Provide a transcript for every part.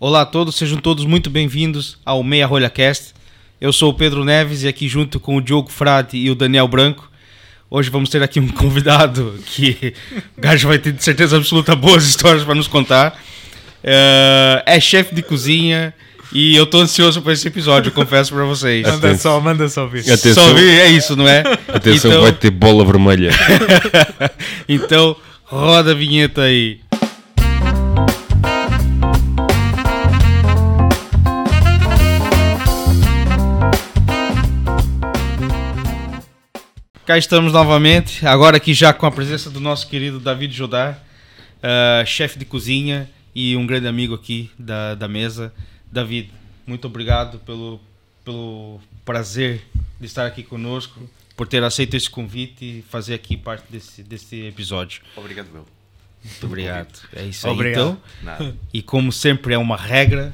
Olá a todos, sejam todos muito bem-vindos ao Meia Rolha Cast. Eu sou o Pedro Neves e aqui junto com o Diogo Frade e o Daniel Branco. Hoje vamos ter aqui um convidado que o gajo vai ter de certeza absoluta boas histórias para nos contar. É, é chefe de cozinha e eu estou ansioso para esse episódio, confesso para vocês. Manda só, manda só vir. Atenção. Só é isso, não é? Atenção, Então- vai ter bola vermelha. Então, roda a vinheta aí. Cá estamos novamente, agora aqui já com a presença do nosso querido David Jodar, ah, chefe de cozinha e um grande amigo aqui da, da mesa. David, muito obrigado pelo, pelo prazer de estar aqui conosco, por ter aceito esse convite e fazer aqui parte desse, desse episódio. Obrigado, Will. Muito obrigado. É isso aí. Obrigado. Então, Nada. e como sempre é uma regra,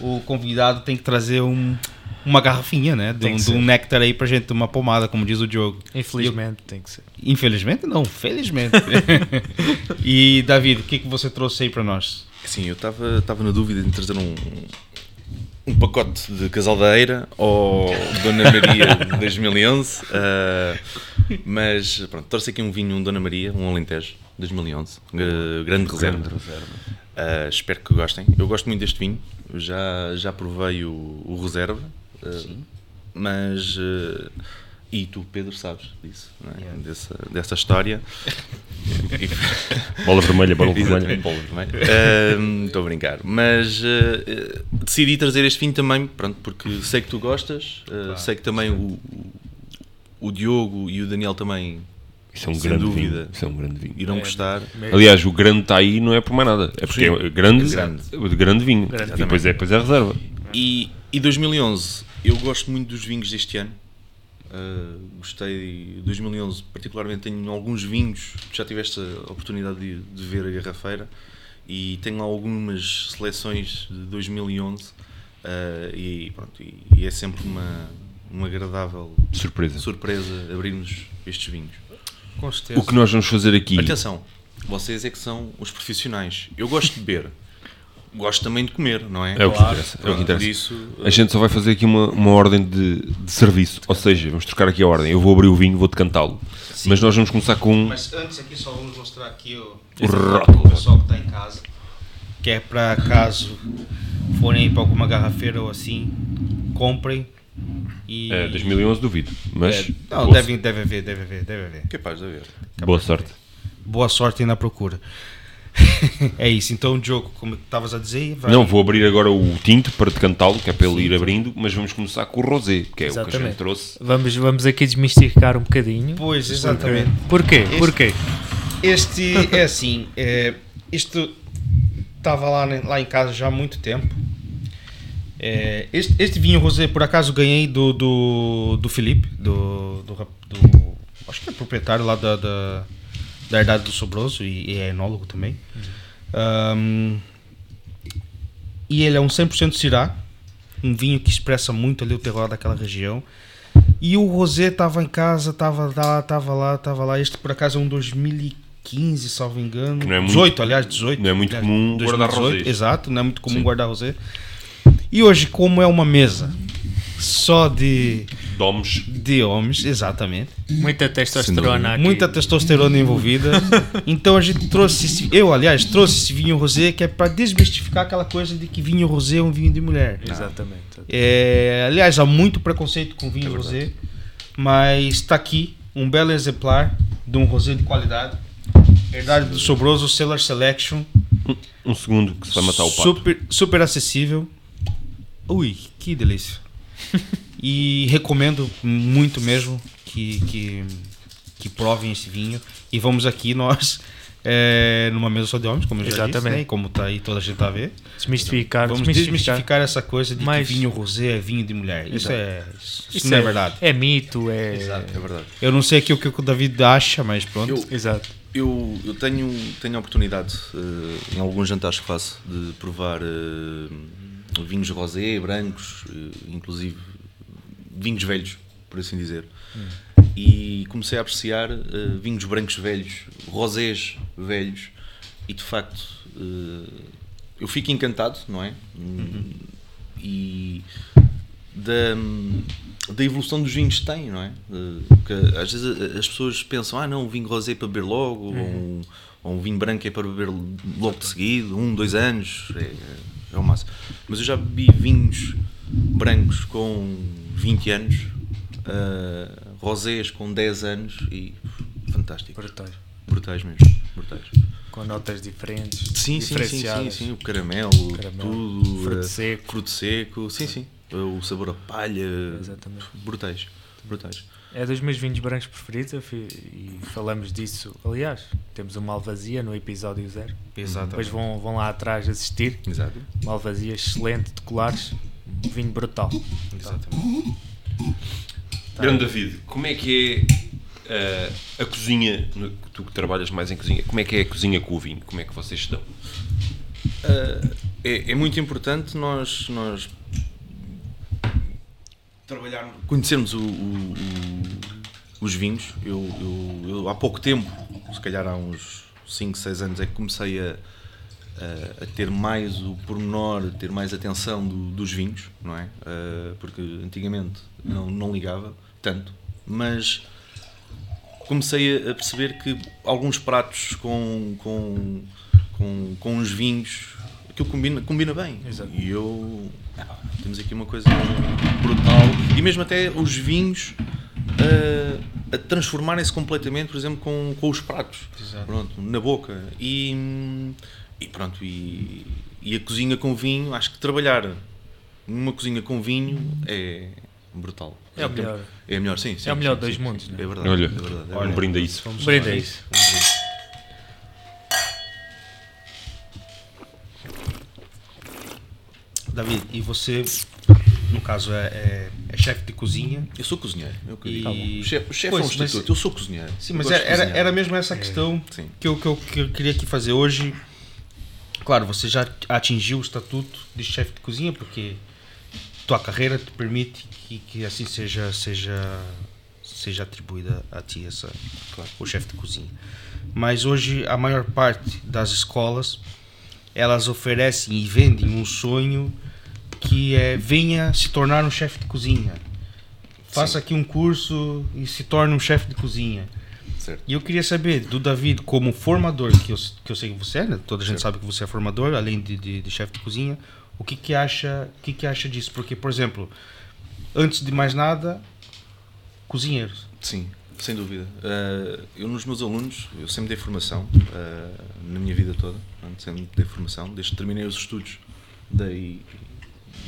o convidado tem que trazer um, uma garrafinha, né? De um, de um néctar aí pra gente, uma pomada, como diz o Diogo. Infelizmente tem que ser. Infelizmente não, felizmente. e David, o que, que você trouxe aí pra nós? Sim, eu estava na dúvida em trazer um, um pacote de casal da Eira ou Dona Maria de 2011, ah, mas pronto, trouxe aqui um vinho, um Dona Maria, um Alentejo 2011, eh, grande reserva. Ah, espero que gostem. Eu gosto muito deste vinho, eu já, já provei o, o reserva, ah, mas. ah, e tu, Pedro, sabes disso, não é? dessa, dessa história. Bola vermelha, bola vermelha. Bola vermelha. Ahm, Estou a brincar. Mas eh, eh, decidi trazer este vinho também, pronto, porque sei que tu gostas, eh, sei que também o, o- o Diogo e o Daniel também Isso é um grande dúvida. vinho. Isso é um grande vinho. irão gostar. Aliás, o grande está aí não é por mais nada. É porque Sim. é grande, Grande. de grande vinho. Grande e depois é, depois é reserva. E, e 2011, eu gosto muito dos vinhos deste ano. Uh, gostei de 2011, particularmente tenho alguns vinhos, já tiveste a oportunidade de, de ver a garrafeira e tenho lá algumas seleções de 2011 uh, e, pronto, e, e é sempre uma, uma agradável Surpresa. surpresa abrirmos estes vinhos. O que nós vamos fazer aqui. Atenção, vocês é que são os profissionais. Eu gosto de beber, gosto também de comer, não é? É o que interessa. É o que interessa. isso, A gente só vai fazer aqui uma, uma ordem de, de serviço. Ou seja, vamos trocar aqui a ordem. Eu vou abrir o vinho, vou decantá-lo. Mas nós vamos começar com. Mas antes aqui só vamos mostrar aqui o, O rótulo. o pessoal que está em casa. Que é para caso forem para alguma garrafeira ou assim, comprem. E... É, 2011 duvido. Mas. É, não, deve, deve haver, deve haver, deve haver. capaz de haver. boa sorte. Boa sorte na procura. é isso, então Diogo, como estavas a dizer, vai... Não, vou abrir agora o tinto para decantá-lo, que é para ele ir abrindo. Mas vamos começar com o rosé, que é o que a gente Exatamente. trouxe. Vamos, vamos aqui desmistificar um bocadinho. Pois, exatamente. Porquê? Este- Porquê? Este é assim, é, isto estava lá, lá em casa já há muito tempo. É, este, este vinho rosé, por acaso, ganhei do, do, do Felipe, do, do, do- Acho que é proprietário lá da, da, da Herdade do Sobroso e, e é enólogo também. Ahm, e ele é um 100% Syrah, um vinho que expressa muito ali o terroir daquela região. E o Rosé estava em casa, estava lá, estava lá, estava lá. Este por acaso é um 2015, salvo engano. Que não é muito- 18, aliás, 18. não é muito aliás, comum guardar 2018, rosés. Exato, não é muito comum Sim. guardar rosé. E hoje, como é uma mesa só de, Domos. de homens, exatamente, Muita testosterona aqui. muita testosterona envolvida, então a gente trouxe, esse, eu aliás, trouxe esse vinho rosé que é para desmistificar aquela coisa de que vinho rosé é um vinho de mulher. Exatamente. É, aliás, há muito preconceito com vinho rosé, mas está aqui um belo exemplar de um rosé de qualidade. Herdade do Sobroso Cellar Selection. Um segundo que se vai matar o pato. Super, super acessível. Ui, que delícia. e recomendo muito mesmo que, que, que provem esse vinho. E vamos aqui nós, é, numa mesa só de homens, como eu já disse, Exatamente. né? e como tá aí toda a gente tá a ver. Desmistificar. Vamos desmistificar. desmistificar essa coisa de Mas- que vinho rosé é vinho de mulher. Isso, é, isso, Isso não é, verdade. É mito, é. Exato. É verdade. Eu não sei aqui o que o David acha, mas pronto. Eu, Exato. Eu, eu tenho, tenho a oportunidade, eh, em alguns jantares que faço, de provar eh, vinhos rosé, brancos, eh, inclusive vinhos velhos, por assim dizer. E comecei a apreciar eh, vinhos brancos velhos, rosés velhos, e de facto eh, eu fico encantado, não é? E da, da evolução dos vinhos que tem, não é? De- Porque às vezes as pessoas pensam, ah não, um vinho rosé para beber logo, ou, um, ou um vinho branco é para beber logo de seguido, um, dois anos, é, é o máximo. Mas eu já bebi vinhos brancos com 20 anos, ah, rosés com 10 anos e fantástico. Brutais. Brutais mesmo, brutais. Com notas diferentes. Sim, sim, sim, sim, sim, o caramelo, Caramelo, tudo, fruto eh, seco. fruto seco, sim, sim, o sabor a palha, Exatamente. brutais, brutais. É dos meus vinhos brancos preferidos e falamos disso. Aliás, temos uma alvazia no episódio zero. Exatamente. Depois vão, vão lá atrás assistir. Exato. Uma alvazia excelente de colares. Um vinho brutal. Exatamente. Grande David, como é que é eh, a cozinha, tu que trabalhas mais em cozinha, como é que é a cozinha com o vinho? Como é que vocês se dão? Uh, é, é muito importante nós, nós trabalharmos, conhecermos o- o- o- os vinhos. Eu, eu- eu há pouco tempo, se calhar há uns 5, 6 anos, é que comecei a, a- a ter mais o pormenor, ter mais atenção do- dos vinhos, não é? Uh, porque antigamente não, não ligava tanto, mas comecei a perceber que alguns pratos com, com, com, com os vinhos aquilo combina, combina bem. Exato. E eu. ah, temos aqui uma coisa brutal. E mesmo até os vinhos ah, a transformarem-se completamente, por exemplo, com, com os pratos. Exato. Pronto, na boca. E, e pronto, e, e a cozinha com vinho, acho que trabalhar numa cozinha com vinho é brutal. É o melhor. É a melhor, sim. sim É o melhor sim, dos sim, mundos, sim. né? É verdade. Olha, é verdade, é um verdade. brinde a isso. Vamos Brinde a isso. Um brinde. David, e você, no caso, é, é, é chefe de cozinha? Eu sou cozinheiro. Eu E- digo. O chefe, Pois, é um mas- instituto. Eu sou cozinheiro. Sim, mas era, era, era mesmo essa a questão Sim. que eu, que, eu, que eu queria aqui fazer hoje. Claro, você já atingiu o estatuto de chefe de cozinha, porque tua carreira te permite que, que assim seja, seja, seja atribuída a ti essa, Claro. o chefe de cozinha. Mas hoje a maior parte das escolas elas oferecem e vendem um sonho que é venha se tornar um chefe de cozinha. Faça Sim. aqui um curso e se torne um chefe de cozinha. Certo. E eu queria saber do David, como formador, que eu, que eu sei que você é, né? toda a gente Certo. sabe que você é formador, além de, de, de chefe de cozinha, o que que acha, o que que acha disso? Porque, por exemplo, antes de mais nada, cozinheiros. Sim, sem dúvida. Uh, eu nos meus alunos, eu sempre dei formação, uh, na minha vida toda, sempre dei formação, desde que terminei os estudos, dei,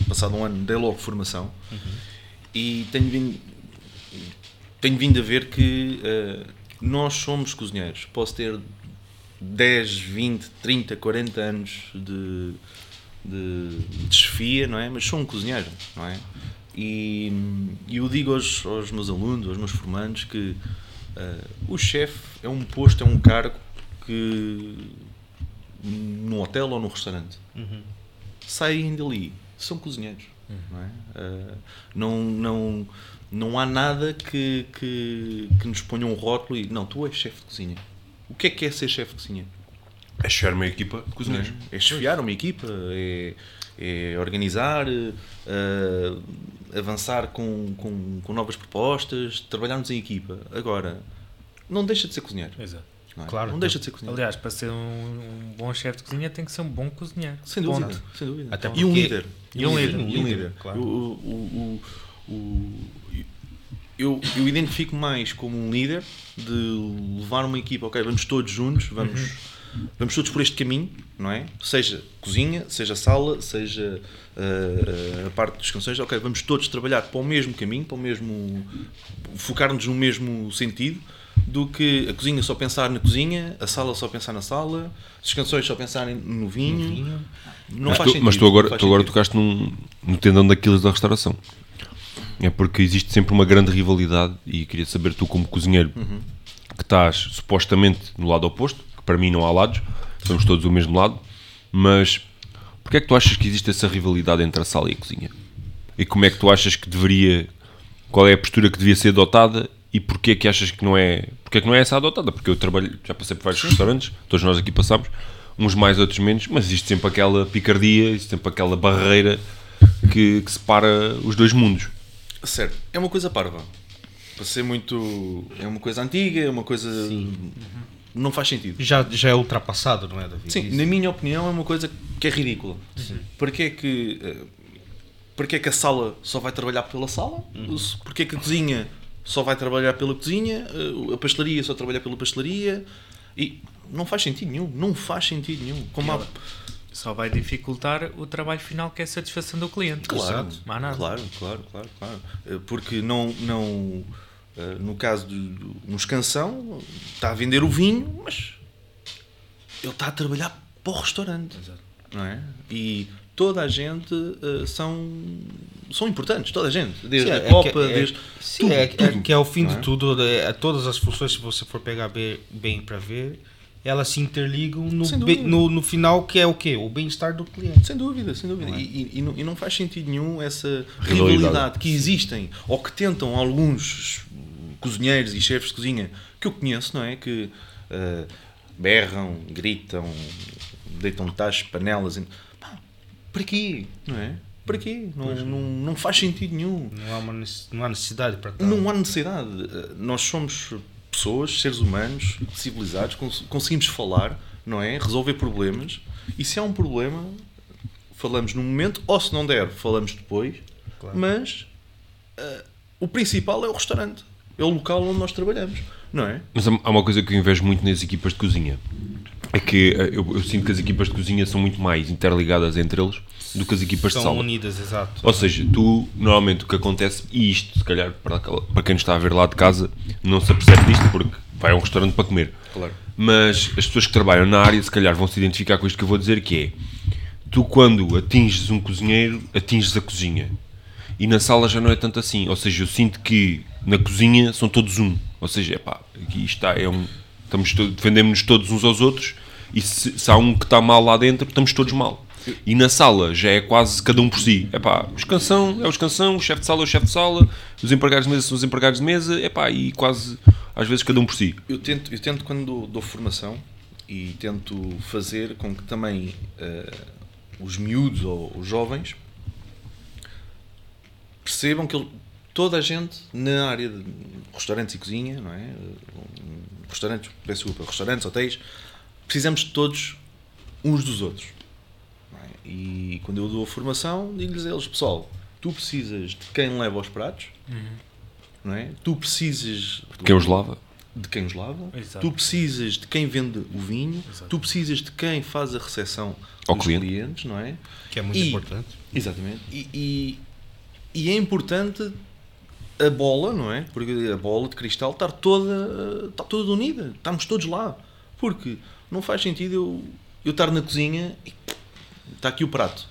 passado um ano, dei logo formação, e tenho vindo, tenho vindo a ver que uh, nós somos cozinheiros. Posso ter 10, 20, 30, 40 anos de, de, de chefia, não é? Mas sou um cozinheiro, não é? E, e eu digo aos, aos meus alunos, aos meus formandos, que uh, o chefe é um posto, é um cargo que num hotel ou num restaurante saem dali, são cozinheiros. Não, é? Uh, não, não, não há nada que, que, que nos ponha um rótulo e não, tu és chefe de cozinha. O que é que é ser chefe de cozinha? É chegar uma equipa de cozinheiros. É chefiar uma equipa, é, é organizar, eh, avançar com, com, com novas propostas, trabalharmos em equipa. Agora, não deixa de ser cozinheiro. Exato. Não é? Claro. Não deixa de ser cozinheiro. Aliás, para ser um, um bom chefe de cozinha tem que ser um bom cozinheiro. sem dúvida. Ponto. Sem dúvida. Até e um líder. E um líder. E um líder. Claro. O- o- o- o- eu, eu identifico mais como um líder de levar uma equipa, ok, vamos todos juntos, vamos, vamos todos por este caminho, não é? Seja cozinha, seja sala, seja ah, a parte dos canções, ok, vamos todos trabalhar para o mesmo caminho, para o mesmo. focar-nos no mesmo sentido, do que a cozinha só pensar na cozinha, a sala só pensar na sala, as canções só pensarem no vinho. vinho. Não mas, faz tu, sentido. mas tu agora, tu agora sentido. tocaste num, no tendão daqueles da restauração. É porque existe sempre uma grande rivalidade e queria saber tu como cozinheiro Uhum. que estás supostamente no lado oposto, que para mim não há lados, somos todos do mesmo lado, mas porquê é que tu achas que existe essa rivalidade entre a sala e a cozinha? E como é que tu achas que deveria, qual é a postura que devia ser adotada e porquê é que achas que não é, porquê é que não é essa adotada? Porque eu trabalho, já passei por vários restaurantes, todos nós aqui passamos, uns mais, outros menos, mas existe sempre aquela picardia, existe sempre aquela barreira que, que separa os dois mundos. Certo, é uma coisa parva. Para ser muito. É uma coisa antiga, é uma coisa. Não faz sentido. Já, já é ultrapassado, não é, David? Sim, Isso. na minha opinião é uma coisa que é ridícula. Porquê que, eh, porquê que a sala só vai trabalhar pela sala? Se- Porquê que a cozinha só vai trabalhar pela cozinha? Eh, A pastelaria só trabalhar pela pastelaria? E não faz sentido nenhum. Não faz sentido nenhum. Como há- Só vai dificultar o trabalho final que é a satisfação do cliente. Claro, Exato. Claro, claro, claro, claro. Eh, Porque não, não eh, no caso do- no escansão, está a vender o vinho, mas ele está a trabalhar para o restaurante. Não é? E toda a gente eh, são, são importantes, toda a gente. Desde Sim, a é copa, que- é- desde. Sim, tudo, é, é tudo, que é o fim não de é? tudo, é, todas as funções, se você for pegar bem, bem para ver, elas se interligam no, no, no final, que é o quê? O bem-estar do cliente. Sem dúvida, sem dúvida. E, e- e não, e não faz sentido nenhum essa Rivalidade. rivalidade que existem, ou que tentam alguns cozinheiros e chefes de cozinha que eu conheço, não é? Que eh, berram, gritam, deitam tachos, panelas. Para quê? Não é? Para quê? Não, não, não faz sentido nenhum. Não há, uma, não há necessidade para tal. Não há necessidade. Eh, Nós somos pessoas, seres humanos, civilizados, cons- conseguimos falar, não é? Resolver problemas. E se há um problema, falamos no momento, ou se não der, falamos depois. Claro. Mas eh, o principal é o restaurante. É o local onde nós trabalhamos, não é? Mas há há uma coisa que eu invejo muito nas equipas de cozinha. É que eh, eu, eu sinto que as equipas de cozinha são muito mais interligadas entre eles do que as equipas de São sala. unidas, exato. Ou seja, tu, normalmente o que acontece, e isto, se calhar, para, para quem nos está a ver lá de casa, não se apercebe disto porque vai a um restaurante para comer. Claro. Mas as pessoas que trabalham na área, se calhar, vão se identificar com isto que eu vou dizer, que é tu, quando atinges um cozinheiro, atinges a cozinha. E na sala já não é tanto assim. Ou seja, eu sinto que na cozinha são todos um. Ou seja, epá, aqui está, é um. Estamos to- defendemos-nos todos uns aos outros e se, se há um que está mal lá dentro, estamos todos mal. E na sala já é quase cada um por si. Epá, o escansão é o escansão, o chefe de sala é o chefe de sala, os empregados de mesa são os empregados de mesa, epá, e quase às vezes cada um por si. Eu tento, eu tento quando dou, dou formação e tento fazer com que também eh, os miúdos ou os jovens percebam que toda a gente na área de restaurantes e cozinha, não é? Restaurantes, peço desculpa, restaurantes, hotéis, precisamos de todos uns dos outros. não é? E quando eu dou a formação, digo-lhes a eles, pessoal, tu precisas de quem leva os pratos, não é? Tu precisas De quem os lava? de quem os lava, Exato. tu precisas de quem vende o vinho, Exato. tu precisas de quem faz a recepção Ao dos cliente. clientes, não é? Que é muito E- importante. Exatamente. E, e, e é importante a bola, não é? Porque a bola de cristal estar toda, eh, estar toda unida, estamos todos lá. Porque não faz sentido eu, eu estar na cozinha e está aqui o prato.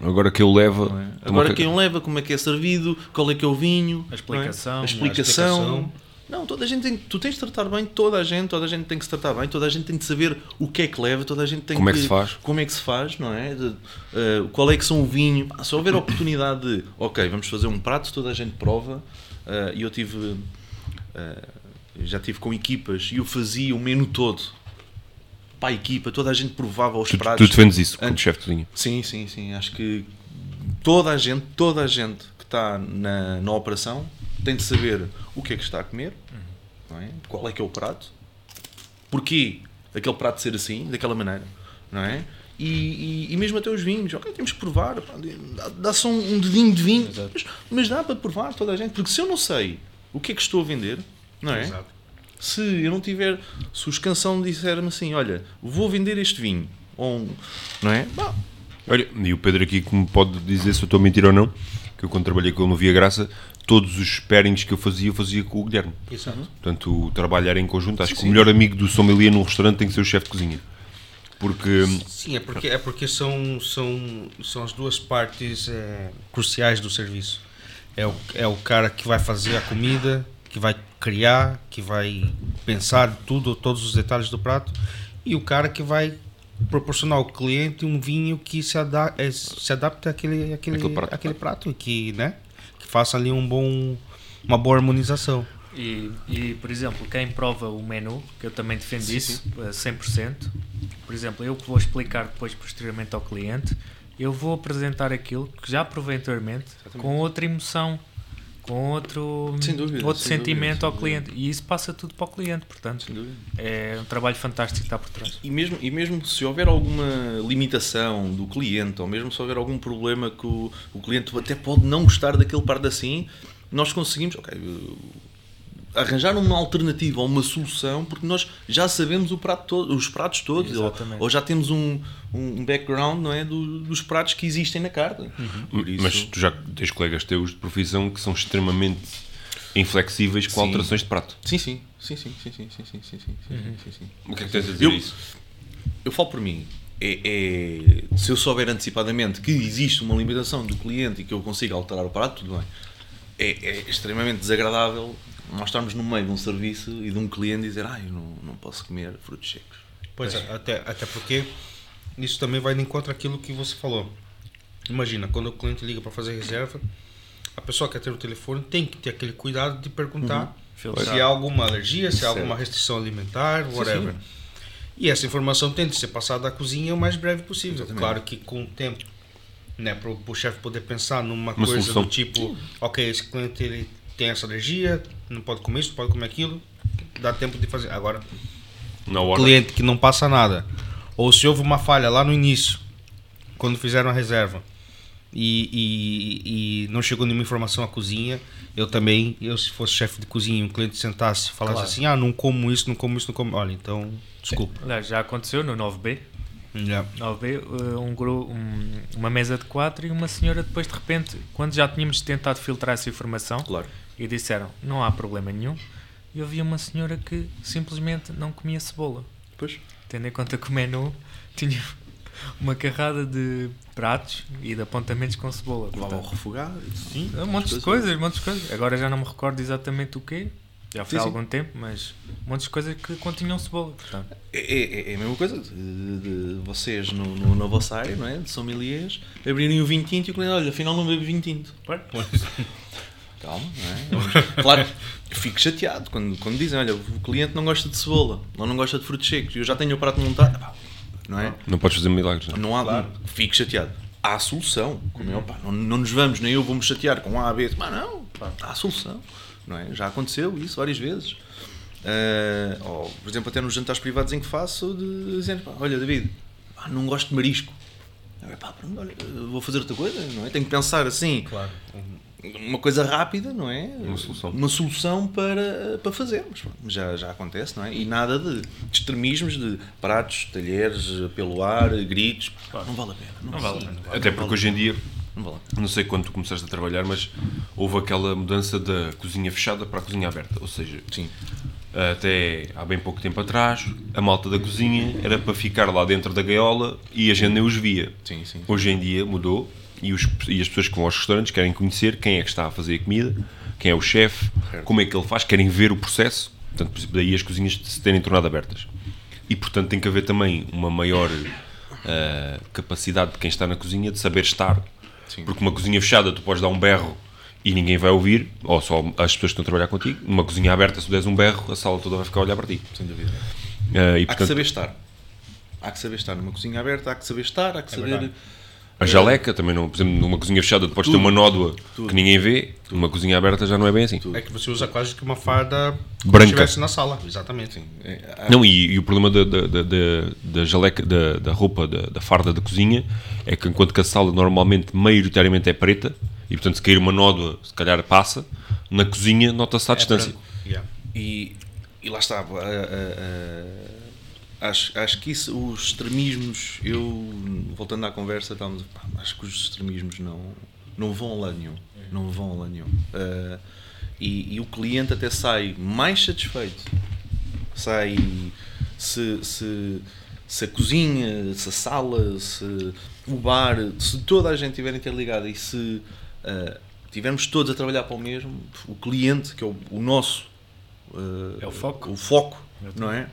Agora que eu levo. não é? Agora quem o leva, como é que é servido, qual é que é o vinho, A explicação. não é? a A explicação. explicação. Não, toda a gente tem, tu tens de tratar bem toda a gente, toda a gente tem que se tratar bem, toda a gente tem de saber o que é que leva, toda a gente tem Como é que, que se faz? como é que se faz, não é? De, eh, qual é que são o vinho? Ah, Se houver a oportunidade de, ok, vamos fazer um prato, toda a gente prova, eh, e eu tive, eh, já tive com equipas e eu fazia o menu todo para a equipa, toda a gente provava os Tu, pratos. tu defendes isso como chefe de cozinha. Sim, sim, sim. Acho que toda a gente, toda a gente que está na, na operação tem de saber o que é que está a comer, não é? qual é que é o prato, porquê aquele prato ser assim, daquela maneira, não é? E, e, e mesmo até os vinhos, ok, temos que provar, dá só um, um dedinho de vinho, mas, mas dá para provar toda a gente, porque se eu não sei o que é que estou a vender, não é? Exato. Se eu não tiver, se o escansão disser-me assim, olha, vou vender este vinho, ou um, não é? Bah, Olha, e o Pedro aqui que me pode dizer se eu estou a mentir ou não, que eu quando trabalhei com ele no Via Graça, todos os pairings que eu fazia, eu fazia com o Guilherme. Exato. Portanto, era em conjunto. Acho Sim, que sim. o melhor amigo do sommelier num restaurante tem que ser o chefe de cozinha. Porque Sim, é porque, é porque são, são, são as duas partes é, cruciais do serviço. É o, é o cara que vai fazer a comida, que vai criar, que vai pensar tudo, todos os detalhes do prato, e o cara que vai proporcionar ao cliente um vinho que se, ada é, se adapte àquele, àquele, Aquele prato. àquele prato e que, né, que faça ali um bom, uma boa harmonização. E, e, por exemplo, quem prova o menu, que eu também defendo Sim, isso, a 100%, por exemplo, eu que vou explicar depois posteriormente ao cliente, eu vou apresentar aquilo que já provei anteriormente com outra emoção, com outro, dúvida, outro sentimento dúvida, ao cliente. E isso passa tudo para o cliente, portanto, é um trabalho fantástico que está por trás. E mesmo, e mesmo se houver alguma limitação do cliente, ou mesmo se houver algum problema que o, o cliente até pode não gostar daquele par de assim, nós conseguimos ok, arranjar uma alternativa ou uma solução, porque nós já sabemos o prato todo, os pratos todos, ou, ou já temos um, um background não é, do- dos pratos que existem na carta. Por isso, Mas tu já tens colegas teus de profissão que são extremamente inflexíveis com Sim. alterações de prato. sim, sim, sim, sim, sim, sim, sim, sim, sim, sim, Uhum. sim, sim. O que é que tens a dizer Eu- isso? Eu falo por mim. É, é- se eu souber antecipadamente que existe uma limitação do cliente e que eu consiga alterar o prato, tudo bem. É, é extremamente desagradável nós estarmos no meio de um serviço e de um cliente dizer ah, eu não, não posso comer frutos secos. Pois é, até, até porque isso também vai de encontro àquilo que você falou. Imagina, quando o cliente liga para fazer reserva, a pessoa que atende o telefone tem que ter aquele cuidado de perguntar Filtrar. se há alguma alergia, se há alguma restrição alimentar, whatever. sim. E essa informação tem de ser passada à cozinha o mais breve possível. Exatamente. Claro que com o tempo, né, para o chefe poder pensar numa Uma coisa solução. do tipo, ok, esse cliente ele tem essa alergia, não pode comer isso, não pode comer aquilo, dá tempo de fazer. Agora, cliente que não passa nada, ou se houve uma falha lá no início, quando fizeram a reserva, e, e, e não chegou nenhuma informação à cozinha, eu também, eu se fosse chefe de cozinha e um cliente sentasse e falasse Claro. assim, ah, não como isso, não como isso, não como... Olha, então, desculpa. Já aconteceu no 9B. Já. 9B, eh, um, um- uma mesa de quatro e uma senhora depois de repente, quando já tínhamos tentado filtrar essa informação Claro. E disseram não há problema nenhum, e havia uma senhora que simplesmente não comia cebola. Pois. Tendo em conta que o menu tinha uma carrada de pratos e de apontamentos com cebola. Levava Portanto, refogado. Sim. um monte de coisas, um monte de coisas. Agora já não me recordo exatamente o quê. Já foi há Sim, sim. algum tempo, mas um monte de coisas que continham cebola. Portanto, É, é- é a mesma coisa de, de vocês no, no- na vossa área, não é? De sommeliers, abrirem o vinho tinto e o cliente, olha, afinal não bebo vinho tinto. Calma, não é? Claro, eu fico chateado quando, quando dizem, olha, o cliente não gosta de cebola, ou não gosta de frutos secos, e eu já tenho o prato montado, não é? Não podes fazer milagres. Não. Não há, fico chateado. Há solução, como é, pá, não, não nos vamos, nem eu vou-me chatear com A, B, mas não, pá, há solução, não é? Já aconteceu isso várias vezes. Ah, ou, por exemplo, até nos jantares privados em que faço, de dizer, pá, olha, David, pá, não gosto de marisco. Eu, pá, pronto, olha, vou fazer outra coisa, não é? Tenho que pensar assim, Claro. Uma coisa rápida, não é? Uma solução. Uma solução para, para fazer, mas pronto, já, já acontece, não é? E nada de extremismos de pratos, talheres, pelo ar, gritos, não vale a pena. Não, vale a pena. Até porque hoje em dia, Não vale não sei quando tu começaste a trabalhar, mas houve aquela mudança da cozinha fechada para a cozinha aberta. Ou seja, Sim. até há bem pouco tempo atrás, a malta da cozinha era para ficar lá dentro da gaiola e a gente nem os via. Sim, sim. Hoje em dia mudou e, os- e as pessoas que vão aos restaurantes querem conhecer quem é que está a fazer a comida, quem é o chefe, como é que ele faz, querem ver o processo. Portanto, daí as cozinhas se terem tornado abertas. E portanto tem que haver também uma maior ah, capacidade de quem está na cozinha de saber estar. Sim. Porque uma cozinha fechada tu podes dar um berro e ninguém vai ouvir, ou só as pessoas que estão a trabalhar contigo. Numa cozinha aberta, se tu des um berro, a sala toda vai ficar a olhar para ti. Sem dúvida. Ah, e Há que portanto, saber estar. Há que saber estar numa cozinha aberta, há que saber estar, há que saber. verdade. A jaleca também não, por exemplo, numa cozinha fechada tu podes ter uma nódoa que ninguém vê, numa cozinha aberta já não é bem assim. É que você usa quase que uma farda como Branca. se estivesse na sala. Exatamente. É, há- Não, e, e o problema da, da, da, da- da jaleca, da, da roupa, da, da farda da cozinha, é que enquanto que a sala normalmente, maioritariamente é preta, e portanto se cair uma nódoa, se calhar passa, na cozinha nota-se à É distância. branco. Yeah. E, e lá está. a- a- a- acho, acho que isso, os extremismos, eu, voltando à conversa, estávamos, pá, acho que os extremismos não, não vão a lado nenhum. Não vão lado nenhum. Ah, e, e o cliente até sai mais satisfeito. Sai. Se, se, se a cozinha, se a sala, se o bar, se toda a gente estiver interligada e se ah, tivermos todos a trabalhar para o mesmo, o cliente, que é o, o nosso uh, É o foco. o foco, não é?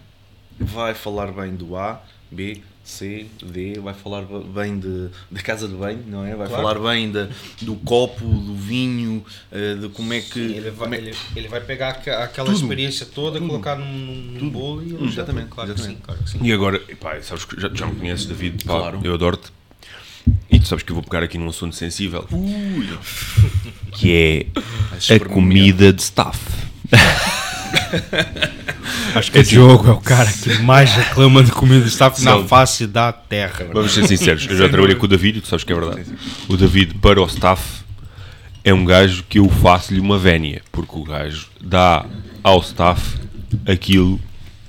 Vai falar bem do A, B, C, D, vai falar bem de, da casa de banho, não é? Vai Claro. falar bem da- do copo, do vinho, eh, de como é que. Ele vai, como é- ele, ele vai pegar aque- aquela Tudo. experiência toda, colocar num, num bolo e ele já- Exatamente, Claro que sim, exatamente. claro que sim. E agora, epá, sabes que já, já me conheces, David, pá, Claro. eu adoro-te. E tu sabes que eu vou pegar aqui num assunto sensível, que Vais é a comida de staff. Acho que o Diogo é o cara que mais reclama de comida de staff na Não. face da terra. Vamos ser sinceros, eu já trabalhei com o David, tu sabes que é verdade. O David, para o staff, é um gajo que eu faço-lhe uma vénia, porque o gajo dá ao staff aquilo,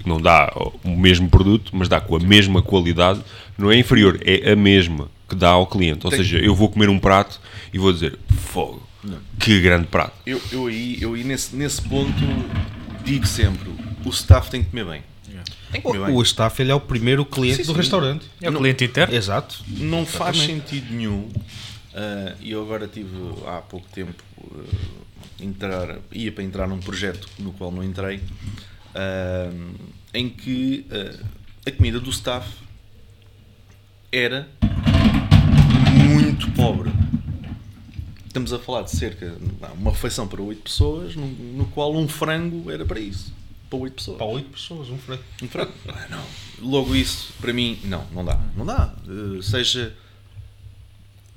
não dá o mesmo produto, mas dá com a mesma qualidade, não é inferior, é a mesma que dá ao cliente. Ou Tem- seja, eu vou comer um prato e vou dizer, fogo, que grande prato. Eu, eu aí, eu aí nesse, nesse ponto digo sempre: o staff tem que comer bem. Tem que comer bem. O staff ele é o primeiro cliente Sim, do sim. restaurante. É o Não- cliente interno? Exato. não faz sentido nenhum. ah, E eu agora tive há pouco tempo ah, entrar, ia para entrar num projeto no qual não entrei, ah, em que ah, a comida do staff era muito pobre. Estamos a falar de cerca de uma refeição para 8 pessoas, no, no qual um frango era para isso. Para 8 pessoas. Para oito pessoas, um frango. Um frango? Ah, não. Logo isso, para mim, não, não dá. Não dá. Eh, seja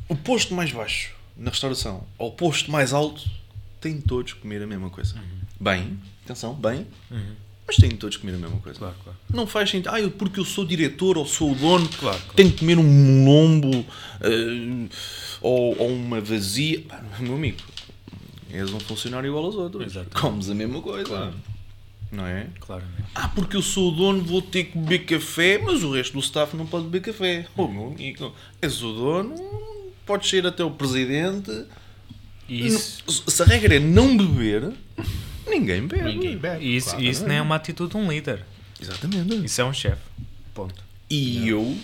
o posto mais baixo na restauração ou o posto mais alto, têm todos que comer a mesma coisa. Bem, atenção, bem, mas têm todos que comer a mesma coisa. Claro, claro. Não faz sentido. Ah, eu, porque eu sou diretor ou sou o dono, Claro, claro. tenho que comer um lombo eh, ou, ou uma vazia. Pá, meu amigo, és um funcionário igual aos outros. Exatamente. Comes a mesma coisa. Não é? Claramente. Ah, porque eu sou o dono, vou ter que beber café, mas o resto do staff não pode beber café. Oh, meu amigo, és o dono, podes ser até o presidente. Isso, Se a regra é não beber, ninguém bebe. Ninguém bebe. e isso, claro. isso nem é uma atitude de um líder. Exatamente. Isso é um chefe. Ponto. E eu,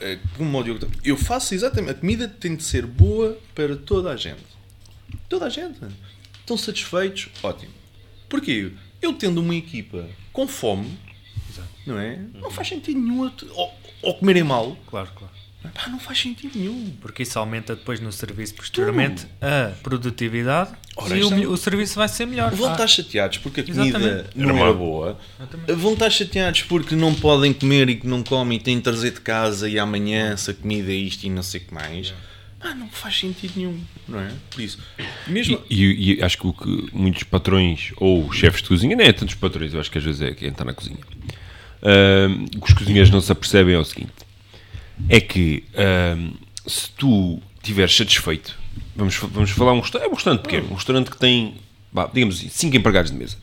eh, como o Diogo, eu faço exatamente. A comida tem de ser boa para toda a gente. Toda a gente. Estão satisfeitos? Ótimo. Porquê? Eu tendo uma equipa com fome, não é? Não faz sentido nenhum. Ou, ou comerem mal. Claro, claro. Pá, não faz sentido nenhum. Porque isso aumenta depois no serviço posteriormente a produtividade Ora, e o, o serviço vai ser melhor. Vão Ah, estar chateados porque a comida Exatamente. não Era era má. boa. Exatamente. Vão estar chateados porque não podem comer e que não comem e têm de trazer de casa e amanhã se a comida é isto e não sei o que mais. Ah, não faz sentido nenhum, não é? Por isso, mesmo. E, e- e acho que o que muitos patrões ou chefes de cozinha, nem é tantos patrões, eu acho que às vezes é quem está na cozinha, que os cozinheiros não se apercebem é o seguinte: é que se tu estiveres satisfeito, vamos, vamos falar um restaurante, é um restaurante pequeno, um restaurante que tem, vá, digamos assim, 5 empregados de mesa.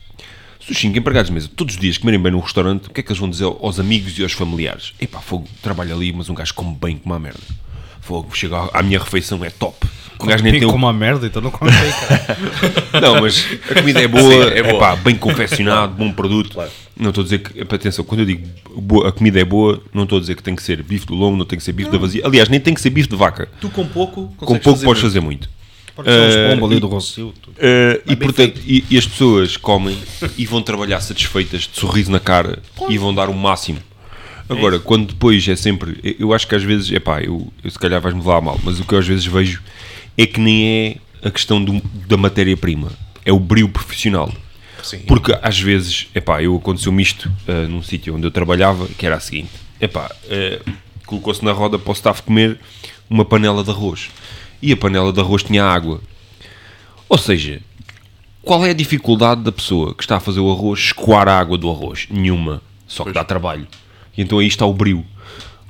Se os 5 empregados de mesa todos os dias comerem bem num restaurante, o que é que eles vão dizer aos amigos e aos familiares? Epá, fogo, trabalho ali, mas um gajo come bem como uma merda. Fogo, chega à minha refeição, é top. Um gajo nem tem como uma merda, então não contei, cara. não, mas a comida é boa, Sim, é é boa. pá, bem confeccionado, bom produto. Claro. Não estou a dizer que, atenção, quando eu digo boa- a comida é boa, não estou a dizer que tem que ser bife do lombo, não tem que ser bife da vazia. Aliás, nem tem que ser bife de vaca. Tu com pouco Com pouco podes muito. fazer muito. Pode ser Eh, pombos ali e- do tudo. Uh, e, bem portanto, e, e as pessoas comem e vão trabalhar satisfeitas, de sorriso na cara e vão dar o máximo. Agora, quando depois é sempre. eu- acho que às vezes, epá, eu, eu se calhar vais-me levar a mal, mas o que eu às vezes vejo é que nem é a questão do- da matéria-prima, é o brilho profissional. Sim. Porque às vezes, epá, eu aconteceu-me isto uh, num sítio onde eu trabalhava, que era a seguinte: epá, uh, colocou-se na roda para o staff comer uma panela de arroz. E a panela de arroz tinha água. Ou seja, qual é a dificuldade da pessoa que está a fazer o arroz escoar a água do arroz? Nenhuma. Só que dá trabalho. E então aí está o brilho.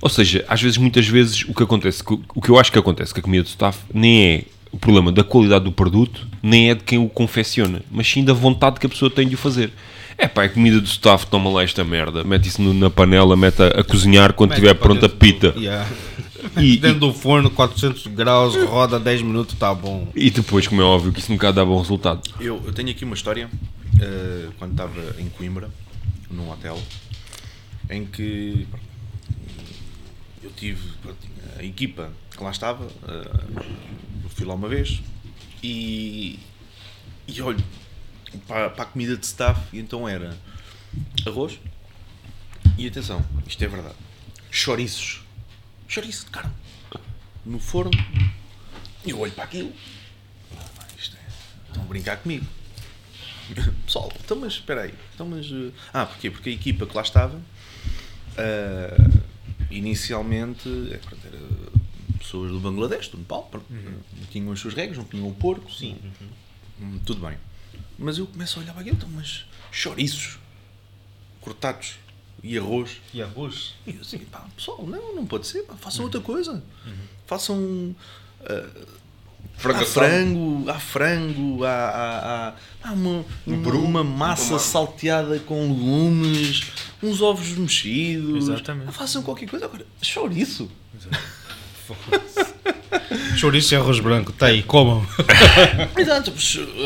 Ou seja, às vezes, muitas vezes, o que acontece, o que eu acho que acontece com a comida do staff, nem é o problema da qualidade do produto, nem é de quem o confecciona, mas sim da vontade que a pessoa tem de o fazer. É pá, a comida do staff, toma lá esta merda, mete isso na panela, mete a, a cozinhar quando Mete estiver para pronta a pita. do- Yeah. E- Dentro do forno, 400 graus, roda 10 minutos, tá bom. E depois, como é óbvio, que isso nunca dá bom resultado. Eu, eu tenho aqui uma história eh, quando estava em Coimbra, num hotel, em que pronto, eu tive pronto, a equipa que lá estava, eu fui lá uma vez e, e olho para, para a comida de staff, então era arroz e atenção, isto é verdade. chouriços. Chouriço de carne. No forno. Eu olho para aquilo. Isto é- Estão a brincar comigo. Pessoal, então mas espera aí. Então, mas, eh, ah, porquê? Porque a equipa que lá estava ah, inicialmente é, pronto, era pessoas do Bangladesh, do Nepal, pronto, não tinham as suas regras, não tinham o porco, sim, Hum, tudo bem. Mas eu começo a olhar para aquilo, então, mas chouriços cortados e arroz. E arroz? E eu assim, pá, pessoal, não, não pode ser, pá, façam outra coisa. Façam. ah, Frango há frango, há frango, há, há, há- há uma, uma, uma um massa salteada com legumes, uns ovos mexidos. Exatamente. Ah, Façam qualquer coisa. Agora, chouriço. Chouriço e arroz branco, tá aí, comam. Exato,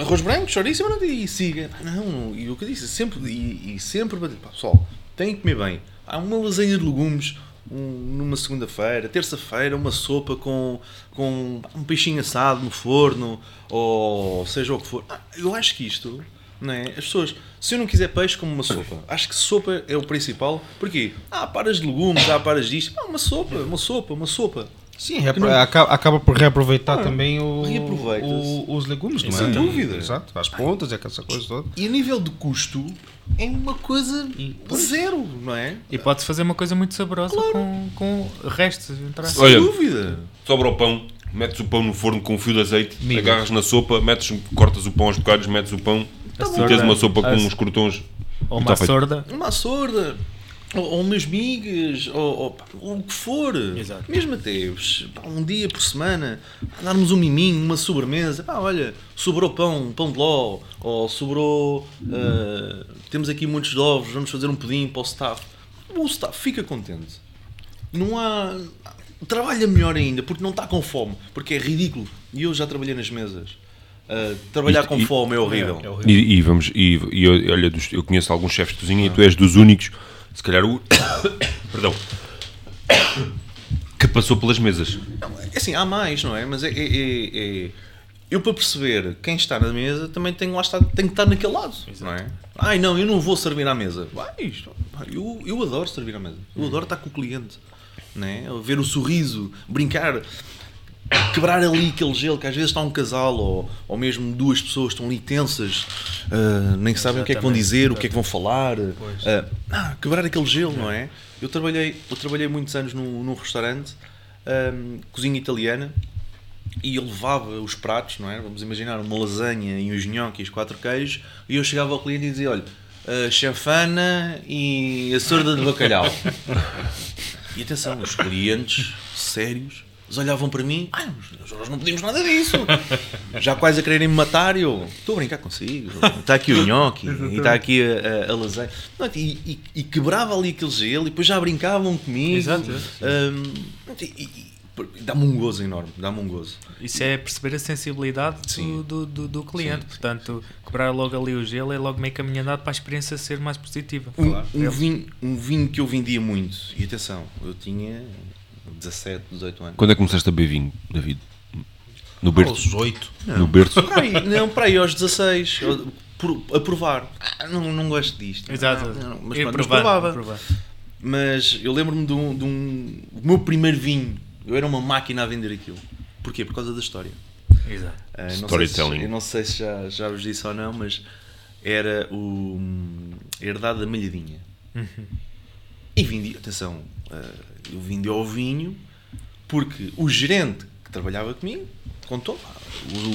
arroz branco, chouriço e siga. Pá, Não, não, e o que eu disse, sempre, e, e sempre, pessoal, têm que comer bem. Há uma lasanha de legumes um- numa segunda-feira, terça-feira, uma sopa com, com um peixinho assado no forno, ou seja o que for. Ah, eu acho que isto, não é? As pessoas, se eu não quiser peixe, como uma sopa. Acho que sopa é o principal. Porquê? Ah, paras de legumes, há paras disto. Ah, uma sopa, uma sopa, uma sopa. Sim, repro- acaba, acaba por reaproveitar Ah, também o, o- os legumes, não é? Sem dúvida. Exato, as pontas e essa coisa toda. E a nível de custo, é uma coisa zero, não é? E pode fazer uma coisa muito saborosa com, com restos. aspas. Olha, Sem dúvida. Sobra o pão, metes o pão no forno com um fio de azeite, agarras na sopa, metes, cortas o pão aos bocados, metes o pão A e tens uma sopa com uns crotons. Ou uma tá sorda. Uma sorda, ou, ou umas migas, ou, ou o que for. Exato. Mesmo até pá, um dia por semana, darmos um miminho, uma sobremesa. Pá, olha, sobrou pão, pão de ló, ou sobrou. ah, temos aqui muitos ovos, vamos fazer um pudim para o staff. O staff fica contente. Não há. Trabalha melhor ainda, porque não está com fome, porque é ridículo. E eu já trabalhei nas mesas. Ah, trabalhar Isto- com e- fome é horrível. É horrível. E, e vamos, e, e olha, eu conheço alguns chefes de cozinha e tu és dos únicos, se calhar o. Perdão. Que passou pelas mesas. Não, é assim, há mais, não é? Mas é, é- é- é- Eu, para perceber quem está na mesa, também tenho, lá estar, tenho que estar naquele lado, não é? Ai, não, eu não vou servir à mesa. Vai, isto, pá, eu, eu adoro servir à mesa. Eu adoro estar com o cliente, não é? Ver o sorriso, brincar, quebrar ali aquele gelo, que às vezes está um casal ou, ou mesmo duas pessoas estão ali tensas, ah, nem sabem o que é que vão dizer, o que é que vão falar. ah, quebrar aquele gelo, não é? Eu trabalhei, eu trabalhei muitos anos num, num restaurante, ah, cozinha italiana, e eu levava os pratos, não é? Vamos imaginar uma lasanha e uns gnocchis, quatro queijos, e eu chegava ao cliente e dizia: olha, a chanfana e a sorda de bacalhau. e atenção, os clientes sérios eles olhavam para mim, ah, nós não pedimos nada disso. Já quase a quererem me matar, e eu estou a brincar consigo. Está aqui o gnocchi, e está aqui a, a, a lasanha. Não, e, e- e quebrava ali aquele gelo, e depois já brincavam comigo. Exato. Hum, e- dá-me um gozo enorme, dá-me um gozo. Isso é perceber a sensibilidade do, do, do, do cliente. Sim. Portanto, quebrar logo ali o gelo é logo meio caminho andado para a experiência ser mais positiva. Um, Claro. um vinho, um vinho que eu vendia muito, e atenção, eu tinha 17, 18 anos. Quando é que começaste a beber vinho, David? No berço? Aos oito. No berço? Para aí, não, para aí aos 16, eu- por- a provar. Ah, não, não gosto disto. Exato. Não, não, mas, pronto, mas provando, provava. Mas eu lembro-me de um, de um- O meu primeiro vinho, eu era uma máquina a vender aquilo. Porquê? Por causa da história. Exato. Ah, não se- Storytelling. eu não sei se já, já vos disse ou não, mas era o hum, herdade da malhadinha. E vindi, atenção, ah, eu vendi ao vinho porque o gerente que trabalhava comigo contou "Ah,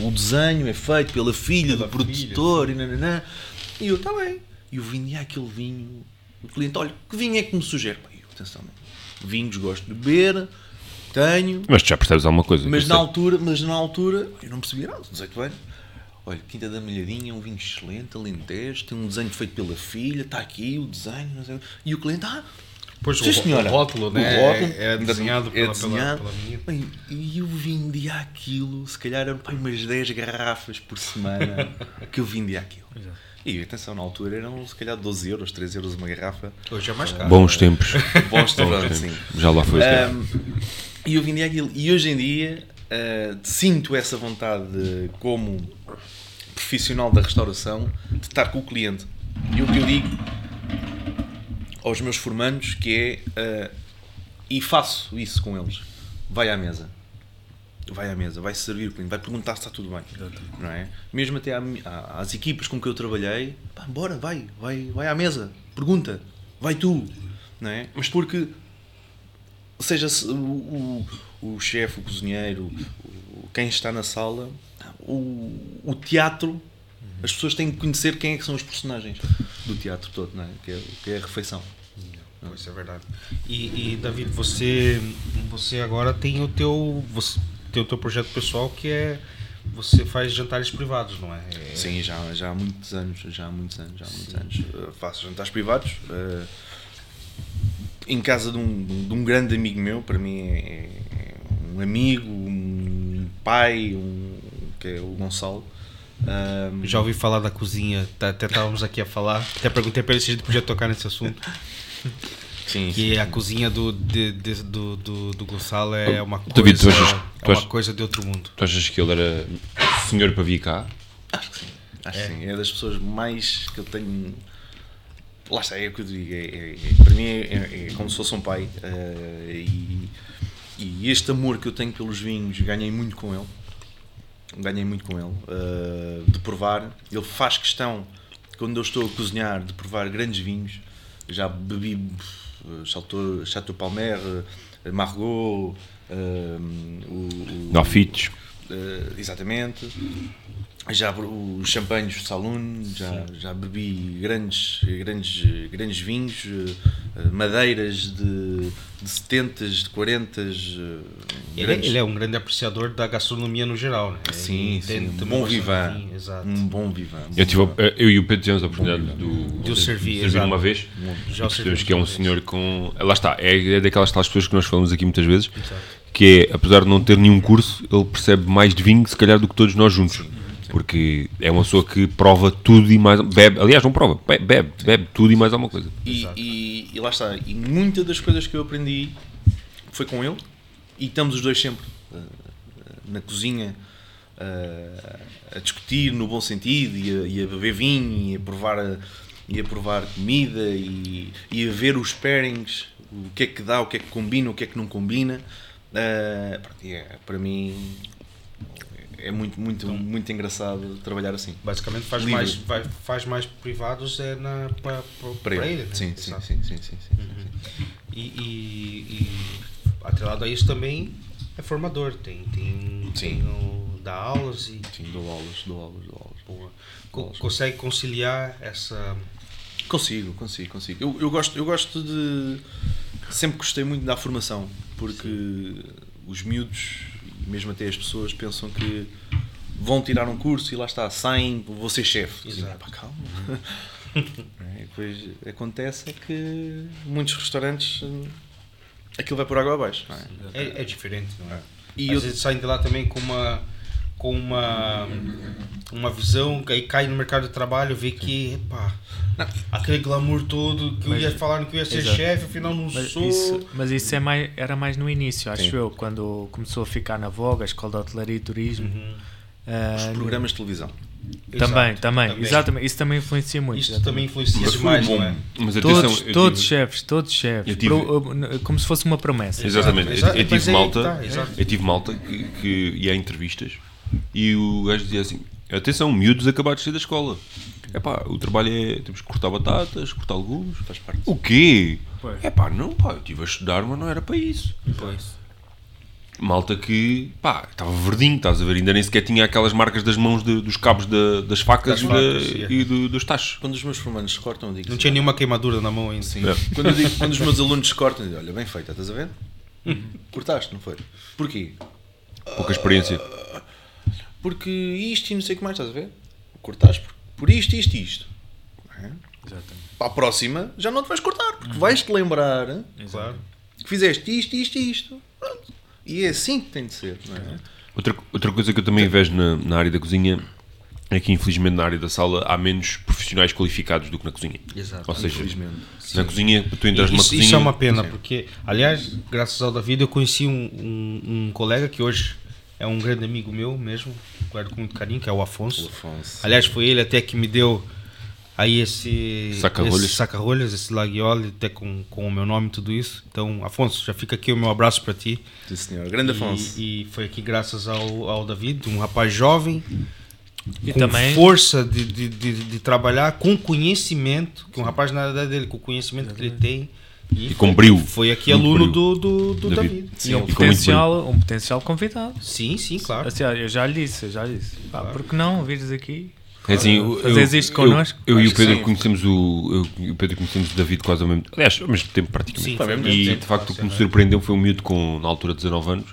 o, o desenho é feito pela filha Pela do produtor e nananã. E eu, está bem. E eu vendia aquele vinho. O cliente, olha, que vinho é que me sugere? Pá, eu, atenção, vinhos gosto de beber, tenho, Mas tu já percebes alguma coisa. mas na sei. altura, mas na altura, eu não percebia nada, 18 anos. Olha, Quinta da Malhadinha é um vinho excelente, alentejo, tem um desenho feito pela filha, está aqui o desenho, não sei. E o cliente, ah, Pois sim o, senhora. o rótulo, né? O rótulo é, é desenhado é pela, desenhado. pela, pela. Bem, E eu vendia aquilo, se calhar eram pá, umas 10 garrafas por semana que eu vendia aquilo. E atenção, na altura eram se calhar 12 euros, 13 euros uma garrafa. Hoje é mais caro. Bons tempos. Bons Bons tempos, sim. Já lá foi. Um, e eu vendia aquilo. E hoje em dia uh, sinto essa vontade, de, como profissional da restauração, de estar com o cliente. E o que eu digo aos meus formandos que é uh, e faço isso com eles. Vai à mesa. Vai à mesa, vai servir o cliente, vai perguntar se está tudo bem. Não é? Mesmo até à à- às equipas com que eu trabalhei, pá, bora, vai, vai, vai à mesa, pergunta, vai tu. Não é? Mas porque seja se o, o, o chefe, o cozinheiro, o- quem está na sala, o, o teatro, as pessoas têm que conhecer quem é que são os personagens do teatro todo, não é? Que é, que é a refeição. Pois é verdade. E, e, David, você, você agora tem o teu, você, tem o teu projeto pessoal que é você faz jantares privados, não é? É- Sim, já, já há muitos anos, já há muitos anos, já há muitos anos. Uh, faço jantares privados. uh, em casa de um, de um grande amigo meu, para mim é, é um amigo, um pai, um, que é o Gonçalo. Um, Já ouvi falar da cozinha, tá- até estávamos aqui a falar, até perguntei para ele se a gente podia tocar nesse assunto, sim, que a cozinha do, de- de- do, do, do Gonçalo é uma coisa, David, tu achas- é uma achas- coisa de outro mundo. Tu achas que ele era senhor para vir cá? Acho que sim. Acho que sim. É das pessoas mais que eu tenho. Lá está, é o que eu digo. É, é- é- para mim é, é- é como se fosse um pai. eh, e, e este amor que eu tenho pelos vinhos, ganhei muito com ele. Ganhei muito com ele. eh, de provar. Ele faz questão, quando eu estou a cozinhar, de provar grandes vinhos. Já bebi eh, Chateau, Chateau Palmer, Margaux, eh, o, o- Nofites. exatamente. Já os champanhes Saloon, já, já bebi grandes, grandes, grandes vinhos, madeiras de, de 70, de 40. eh, Ele, grandes- ele é um grande apreciador da gastronomia no geral, né? Sim, sim, um bom Exato. Um bom vivan. um Eu, tive, eu e o Pedro tivemos a oportunidade do, De o servir, servir exato. uma vez. Já o Percebemos servimos que é um senhor com. Lá está, é, é daquelas tais pessoas que nós falamos aqui muitas vezes, que é, apesar de não ter nenhum curso, ele percebe mais de vinho, se calhar, do que todos nós juntos. Porque é uma pessoa que prova tudo e mais. Bebe, aliás, não prova, be- bebe, bebe tudo e mais alguma coisa. E, e, e lá está. E muitas das coisas que eu aprendi foi com ele. E estamos os dois sempre eh, na cozinha eh, a discutir no bom sentido e a, e a beber vinho e a provar, a- e a provar comida e, e a ver os pairings, o que é que dá, o que é que combina, o que é que não combina. Eh, é, para mim é muito, muito, muito engraçado trabalhar assim. Basicamente faz Livre. mais, vai- faz mais privados é na, para, Para ele. né? Sim, sim, sim, sim, sim, sim, sim. E, e, e atrelado a isso também é formador, tem, tem, Sim. tem o, dá aulas e Sim, dou aulas, dou aulas, dou aulas. boa. Co- consegue conciliar essa Consigo, consigo, consigo. Eu, eu, gosto, eu gosto de. Sempre gostei muito da formação, porque os miúdos, e mesmo até as pessoas, pensam que vão tirar um curso e lá está, saem, vou ser chefe. Dizem, Exato. "Pá, calma. É, e depois acontece é que muitos restaurantes hum, aquilo vai por água abaixo. é? é, é diferente, não é? E Às eu- vezes saem de lá também com uma com uma uma visão que aí cai no mercado de trabalho vê que epá, aquele glamour todo que eu ia falar que eu ia ser Exato. chefe afinal não Mas sou isso, mas isso é mais, era mais no início, acho Sim. eu, quando começou a ficar na voga a Escola de Hotelaria e Turismo. ah, Os programas de televisão. também, Exato, também, exatamente. Isso também influencia muito. Isto exatamente. também influencia Mas demais, bom. não é? Mas atenção, Todos, eu todos tive- chefes, todos chefes. Eu tive- Pro- uh, como se fosse uma promessa. Exatamente, eu, Exato, eu mas tive malta, tá, eu tive malta que, que ia a entrevistas e o gajo dizia assim: atenção, miúdos acabados de sair da escola. Epá, o trabalho é temos que cortar batatas, cortar legumes. Faz parte. O quê? É pá, não, pá, eu estive a estudar, mas não era para isso. Pois. Malta que, pá, estava verdinho, estás a ver? Ainda nem sequer tinha aquelas marcas das mãos de- dos cabos da- das facas Das e, facas, yeah. e do- dos tachos. Quando os meus formandos se cortam, eu digo Não assim, tinha nenhuma queimadura na mão ainda. Sim. É. Quando, eu digo- quando os meus alunos se cortam, eu digo, olha, bem feita, estás a ver? Cortaste, não foi? Porquê? Pouca experiência. Porque isto e não sei o que mais, estás a ver? Cortaste por, por isto, isto e isto. É? Exatamente. Para a próxima já não te vais cortar, porque vais-te lembrar Claro. que fizeste isto, isto e isto. Pronto. E é assim que tem de ser, não é? Outra, outra coisa que eu também vejo na, na área da cozinha é que, infelizmente, na área da sala há menos profissionais qualificados do que na cozinha. Exato. Ou seja, Infelizmente. na cozinha, tu entras numa Isso, cozinha. isso é uma pena, Sim. porque, aliás, graças ao David, eu conheci um, um, um colega que hoje é um grande amigo meu mesmo, guardo com muito carinho, que é o Afonso. O Afonso. Aliás, foi ele até que me deu Aí esse Saca-rolhas. esse saca-rolhas, esse laguiole, até com, com o meu nome e tudo isso. Então, Afonso, já fica aqui o meu abraço para ti. Sim, senhor. Grande Afonso. E, e foi aqui graças ao, ao David, um rapaz jovem, E com também, força de, de, de, de trabalhar, com conhecimento, que um rapaz na idade dele, com o conhecimento que ele tem. E com brilho. Foi aqui aluno do, do, do David. David. e um e potencial, um potencial convidado. Sim, sim, claro. Assim, eu já lhe disse, eu já lhe disse. Pá, por que não vires aqui? É assim, eu, isto connosco? Eu, eu e o Pedro sim. conhecemos o, eu e o Pedro conhecemos o David quase ao mesmo Aliás, ao mesmo tempo praticamente. Sim, mesmo e tempo, de facto o que me surpreendeu foi um miúdo com, na altura, 19 anos,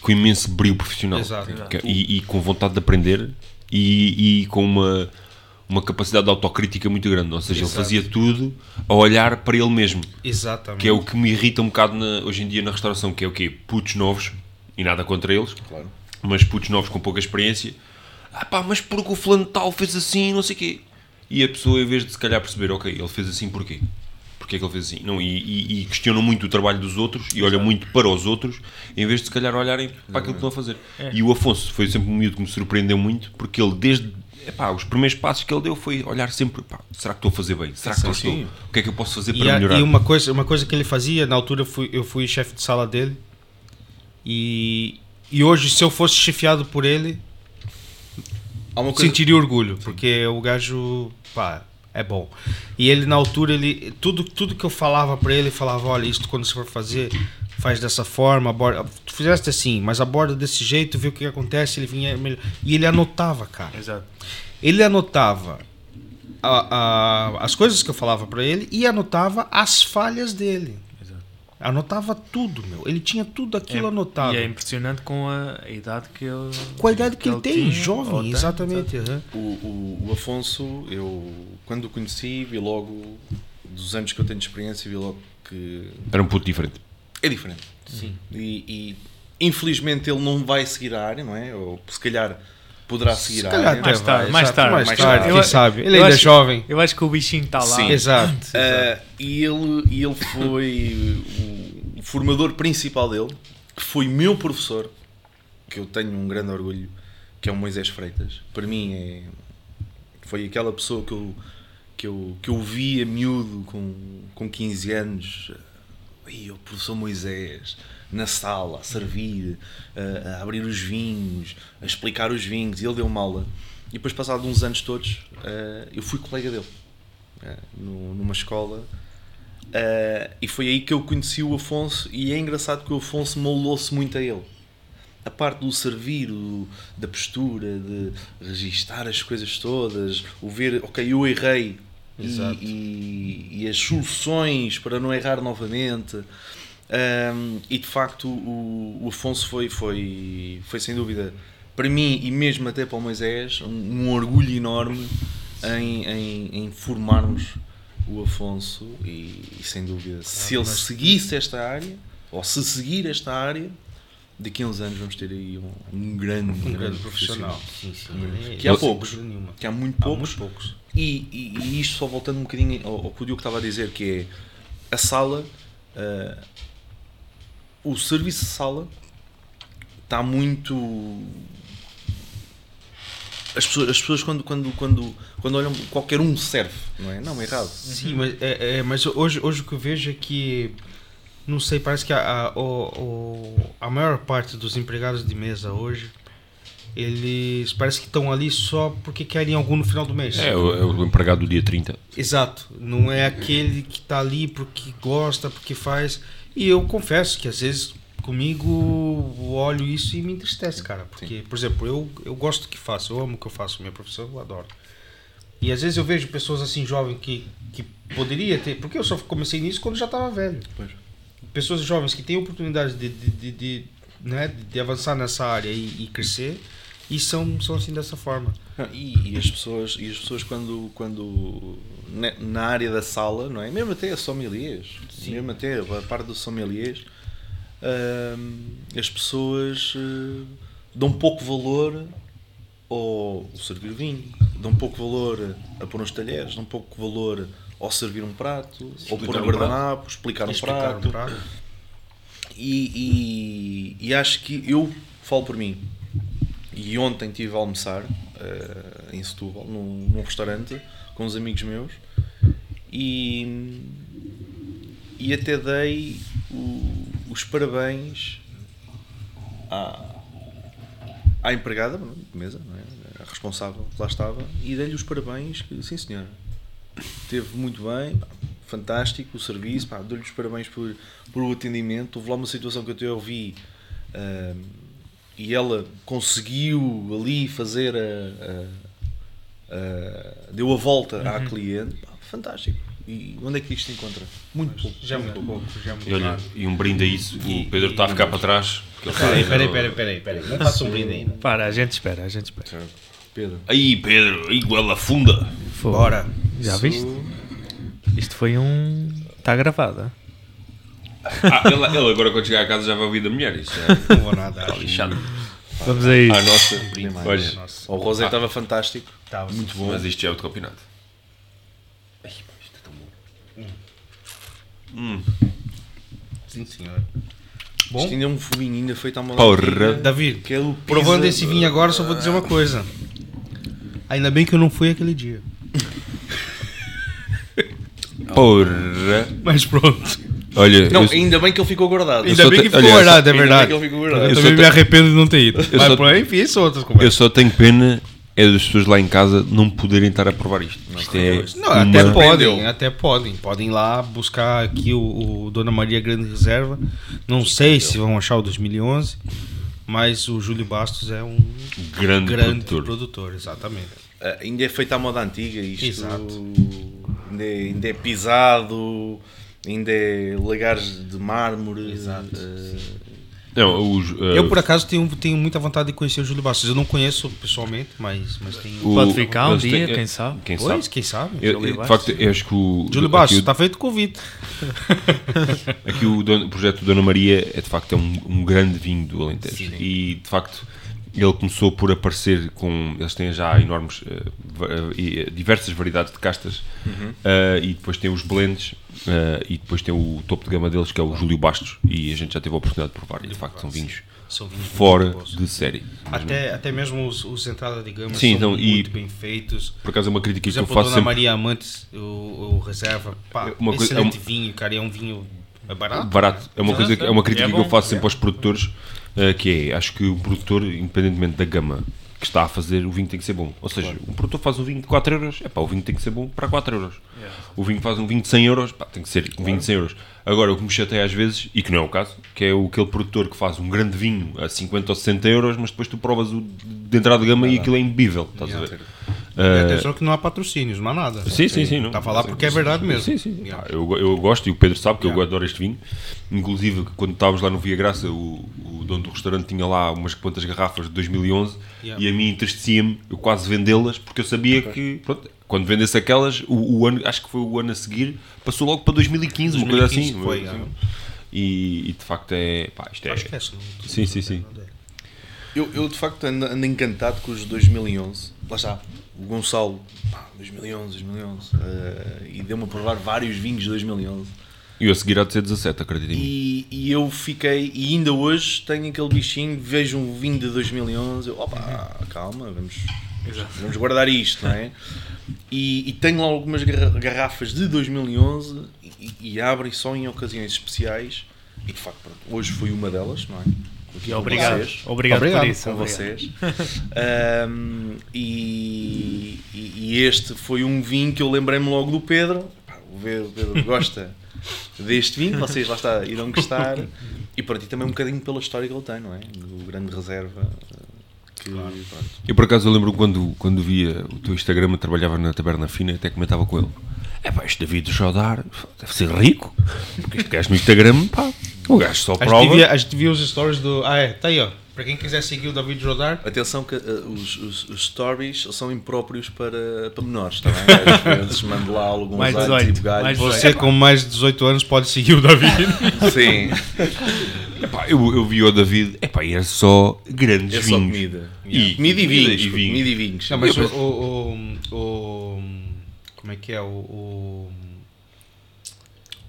com imenso brilho profissional. Exato. Que- E, e com vontade de aprender e, e com uma, uma capacidade de autocrítica muito grande. Ou seja, Exato. ele fazia tudo a olhar para ele mesmo. Exatamente. Que é o que me irrita um bocado na- hoje em dia na restauração, que é o quê? Putos novos, e nada contra eles, Claro. mas putos novos com pouca experiência. Ah pá, mas porque o fulano tal fez assim, não sei o quê. E a pessoa, em vez de se calhar perceber, ok, ele fez assim porquê? Porquê é que ele fez assim? Não, e, e, e questionam muito o trabalho dos outros e olham muito para os outros, em vez de se calhar olharem para aquilo que estão a fazer. E o Afonso foi sempre um miúdo que me surpreendeu muito, porque ele desde... Epá, os primeiros passos que ele deu foi olhar sempre, pá, será que estou a fazer bem? Será que Sim, estou? sim. O que é que eu posso fazer E, para a- melhorar? e uma, coisa, uma coisa que ele fazia, na altura fui, eu fui chefe de sala dele, e, e hoje, se eu fosse chefiado por ele, coisa... sentiria orgulho, porque o gajo, pá, é bom. E ele, na altura, ele tudo, tudo que eu falava para ele, ele falava: olha, isto quando você for fazer, faz dessa forma, aborda, tu fizeste assim, mas aborda desse jeito, vê o que acontece. Ele vinha melhor. E ele anotava, cara. Exato. Ele anotava a- a- as coisas que eu falava para ele e anotava as falhas dele. Exato. Anotava tudo, meu. Ele tinha tudo aquilo É- anotado. E é impressionante com a, idade que ele. Com a idade que, ele tem, jovem, tem, exatamente. aham. O, o, o Afonso, eu quando o conheci, vi logo, dos anos que eu tenho de experiência, vi logo que Era um puto diferente. É diferente. Sim. E, e, infelizmente ele não vai seguir a área, não é? Ou se calhar poderá seguir Se a área. Mais tarde, vai, mais tarde, mais mais tarde, tarde. quem sabe. Ele ainda é jovem. Eu acho que o bichinho está lá. Sim. Exato. Ah, e ele, ele foi o, formador principal dele, que foi meu professor, que eu tenho um grande orgulho, que é o Moisés Freitas. Para mim é foi aquela pessoa que eu que eu, que eu via miúdo com, com 15 anos aí o professor Moisés na sala a servir a, a abrir os vinhos a explicar os vinhos e ele deu uma aula. E depois passado uns anos todos ah, eu fui colega dele no- numa escola ah, e foi aí que eu conheci o Afonso e é engraçado que o Afonso moldou-se muito a ele. A parte do servir, da postura, de registar as coisas todas, o ver, ok, eu errei e, Exato. e- e as soluções para não errar novamente. Ahm, e de facto o, o Afonso foi, foi, foi sem dúvida para mim e mesmo até para o Moisés um, um orgulho enorme em, em, em formarmos o Afonso e, e sem dúvida se ele mas- seguisse esta área ou se seguir esta área daqui a uns anos vamos ter aí um, um grande, Um grande profissional. Sim, sim. Que há poucos. que há muito Há poucos muito poucos. e, e- e isto só voltando um bocadinho ao, ao que o Diogo estava a dizer, que é a sala, ah, o serviço de sala está muito. As pessoas, as pessoas quando, quando, quando, quando olham, qualquer um serve, não é? Não, é errado. Sim, mas, é, é, mas hoje, hoje o que eu vejo é que, não sei, parece que a, a, o- a maior parte dos empregados de mesa hoje, eles parece que estão ali só porque querem algum no final do mês. É, o, é o empregado do dia 30. Exato, não é aquele que está ali porque gosta, porque faz. E eu confesso que às vezes comigo olho isso e me entristece, cara. Porque, por exemplo, eu, eu gosto do que faço, eu amo o que eu faço, minha profissão eu adoro. E às vezes eu vejo pessoas assim jovens que, que poderia ter, porque eu só comecei nisso quando já estava velho. Pois. Pessoas jovens que têm oportunidade de, de, de, de, né, de avançar nessa área e, e crescer e são, são assim dessa forma. Não, E, e as pessoas, e as pessoas quando, quando ne- na área da sala, não é? Mesmo até a sommeliers, mesmo até a parte dos sommeliers, hum, as pessoas eh, dão pouco valor ao servir vinho, dão pouco valor a pôr uns talheres, dão pouco valor ao servir um prato, ou Explicar pôr um um guardanapo, explicar um Explicar um prato. prato. E, e- e acho que eu falo por mim. e ontem estive a almoçar eh, em Setúbal, num, num restaurante, com uns amigos meus, e, e até dei o- os parabéns à, à empregada mesa, é? a responsável que lá estava, e dei-lhe os parabéns, que, sim senhora, Teve muito bem, pá, fantástico o serviço, pá, dou-lhe os parabéns por, por o atendimento. Houve lá uma situação que eu até ouvi ahm, e ela conseguiu ali fazer a. a- a- deu a volta à cliente, pá, fantástico. E onde é que isto se encontra? Muito pouco. Já é muito pouco, já é muito E olha, raro. e um brinde a isso, E- o Pedro está a ficar para trás. porque ele está Peraí, aí, peraí, não- peraí, peraí, peraí. Não faça um brinde ainda. Para, a gente espera, a gente espera. Pedro. Aí, Pedro, aí ela funda. Bora. Já viste? Isto foi um. Está gravada. Ah, ele, ele agora quando chegar a casa já vai ouvir da mulher. Isso já Não vou nada. está lixado. Vamos a isso. A nossa, olha, Nossa. O Rosé estava fantástico. Tava. Muito bom. mas isto já é outro campeonato. Ai, isto é tão bom. Sim, senhor. Bom, Isto ainda é um fuminho ainda feito à moda. Porra. David, Que é provando esse vinho agora, só vou dizer uma coisa. Ainda bem que eu não fui aquele dia. Porra. Mas pronto. Olha, Não, eu, ainda bem que ele ficou guardado. Ainda bem te- que ficou aliás, guardado, é Ainda bem verdade. que ele ficou guardado. Eu Eu também só me te- arrependo de não ter ido. Mas só- por aí, enfim, são outras eu conversas. só tenho pena é das pessoas lá em casa não poderem estar a provar isto. Isto é Não, até uma- podem, até podem. Podem ir lá buscar aqui o, o Dona Maria Grande Reserva. Não sei se vão achar o 2011, mas o Júlio Bastos é um grande, grande produtor. produtor, exatamente. Ah, ainda é feito à moda antiga isto. Exato. Ainda é, ainda é pisado, ainda é lagares de mármore. Exato. ah, Não, os, uh, Eu, por acaso, tenho, tenho muita vontade de conhecer o Júlio Bastos. Eu não conheço pessoalmente, mas, mas tenho. o- Pode ficar um dia, têm- quem sabe? Quem Pois, sabe? quem sabe? Eu- de Bastos. facto, eu acho que o. Júlio Bastos, o- está feito convite. Aqui o, dono- o projeto do Dona Maria é de facto é um, um grande vinho do Alentejo Sim. e de facto ele começou por aparecer com eles têm já enormes e, eh, diversas variedades de castas eh, e depois tem os blends eh, e depois tem o topo de gama deles que é o Júlio Bastos e a gente já teve a oportunidade de provar e de facto são vinhos São vinhos fora de série. Até, até mesmo os, os entradas de gama Sim, são então, e- muito bem feitos. por acaso é uma crítica Por que eu exemplo, faço Dona sempre Maria Amantes, o, Reserva, pá, Uma coisa- excelente é um- vinho, cara, e é um vinho é barato. barato. É uma, coisa, que- é uma crítica É que eu faço sempre aos produtores, que é, acho que o produtor, independentemente da gama que está a fazer, o vinho tem que ser bom. Ou seja, um produtor faz um vinho de 4 euros, é pá, o vinho tem que ser bom para 4 euros. O vinho faz um vinho de 100 euros, pá, tem que ser um vinho de 100 euros. Agora, o que me chateia às vezes, e que não é o caso, que é o, aquele produtor que faz um grande vinho a 50 ou 60 euros, mas depois tu provas o de entrada de gama e aquilo é imbebível, estás a ver? E atenção que não há patrocínios, não há nada. Sim, sim, sim. Não. Está a falar porque é verdade mesmo. Sim, sim. Yeah. Eu, eu gosto e o Pedro sabe que Yeah. eu adoro este vinho. Inclusive, quando estávamos lá no Via Graça, o, o dono do restaurante tinha lá umas quantas garrafas de 2011 Yeah. e a mim entristecia-me eu quase vendê-las porque eu sabia que, pronto, quando vendesse aquelas, o, o ano, acho que foi o ano a seguir, passou logo para 2015, uma coisa 2015 assim. foi, Assim. E, e de facto é. Pá, isto é. Acho que é. não- Sim, sim, sim. Eu, eu de facto ando, ando encantado com os 2011. Lá está, o Gonçalo, pá, 2011, 2011. ah, e deu-me a provar vários vinhos de 2011. E eu a seguir há de ser 17, acredito. E, e eu fiquei, e ainda hoje tenho aquele bichinho, vejo um vinho de 2011, eu, opa, calma, vamos, vamos guardar isto, não é? E, e tenho lá algumas garra- garrafas de 2011 e, e abrem só em ocasiões especiais. E de facto, pronto, hoje foi uma delas, não é? Aqui E obrigado. vocês. Obrigado, Obrigado. por isso. com obrigado. vocês. Ahm, e, e- este foi um vinho que eu lembrei-me logo do Pedro. Pá, o Pedro, o Pedro gosta deste vinho, vocês lá está, irão gostar. E para ti também um bocadinho pela história que ele tem, não é? Do grande reserva. Que, pronto. Eu por acaso eu lembro quando, quando via o teu Instagram, eu trabalhava na Taberna Fina, até comentava com ele. É pá, este David Jodar deve ser rico, porque este gajo no Instagram, pá, o gajo só prova. via, a gente via os stories do. Ah, é, tá aí, ó. Para quem quiser seguir o David Jodar, Atenção que ah, os, os- os stories são impróprios para, para menores, está bem? Às vezes mando lá alguns Mais alhos 18, e bugalhos. mais você com mais de 18 anos pode seguir o David. Sim, Epá, eu, eu vi o David, epá, e era só grandes é só vinhos. comida. E- comida e vinhos. e. Comida e vinhos. Não, mas o, o, o, o- Como é que é? O. o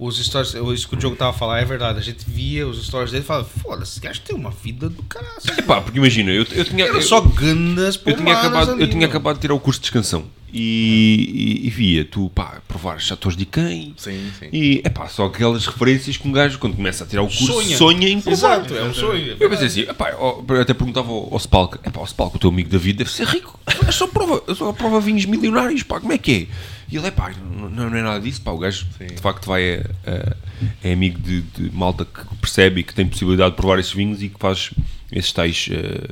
os stories, isso que o Diogo tava a falar é verdade. A gente via os stories dele e falava, foda-se, esse gajo tem uma vida do caralho. Epá, porque imagina, eu, eu tinha. Era eu- só gandas Eu tinha, acabado, ali, eu tinha acabado de tirar o curso de descansão e, e, e via tu, pá, provar chatores de quem Sim, sim. e, é pá, só aquelas referências que um gajo, quando começa a tirar o curso, sonha, Sonha. em provar. Exato, é um sonho. Eu pensei assim, epá, eu até perguntava ao, ao Spalk, epá, o Spalk, o teu amigo David, deve ser rico, é só prova, é só prova vinhos milionários, pá, como é que é? E ele, epá, não, não é nada disso, pá, o gajo de facto vai, é, é- é amigo de, de malta que percebe e que tem possibilidade de provar esses vinhos e que faz esses tais eh,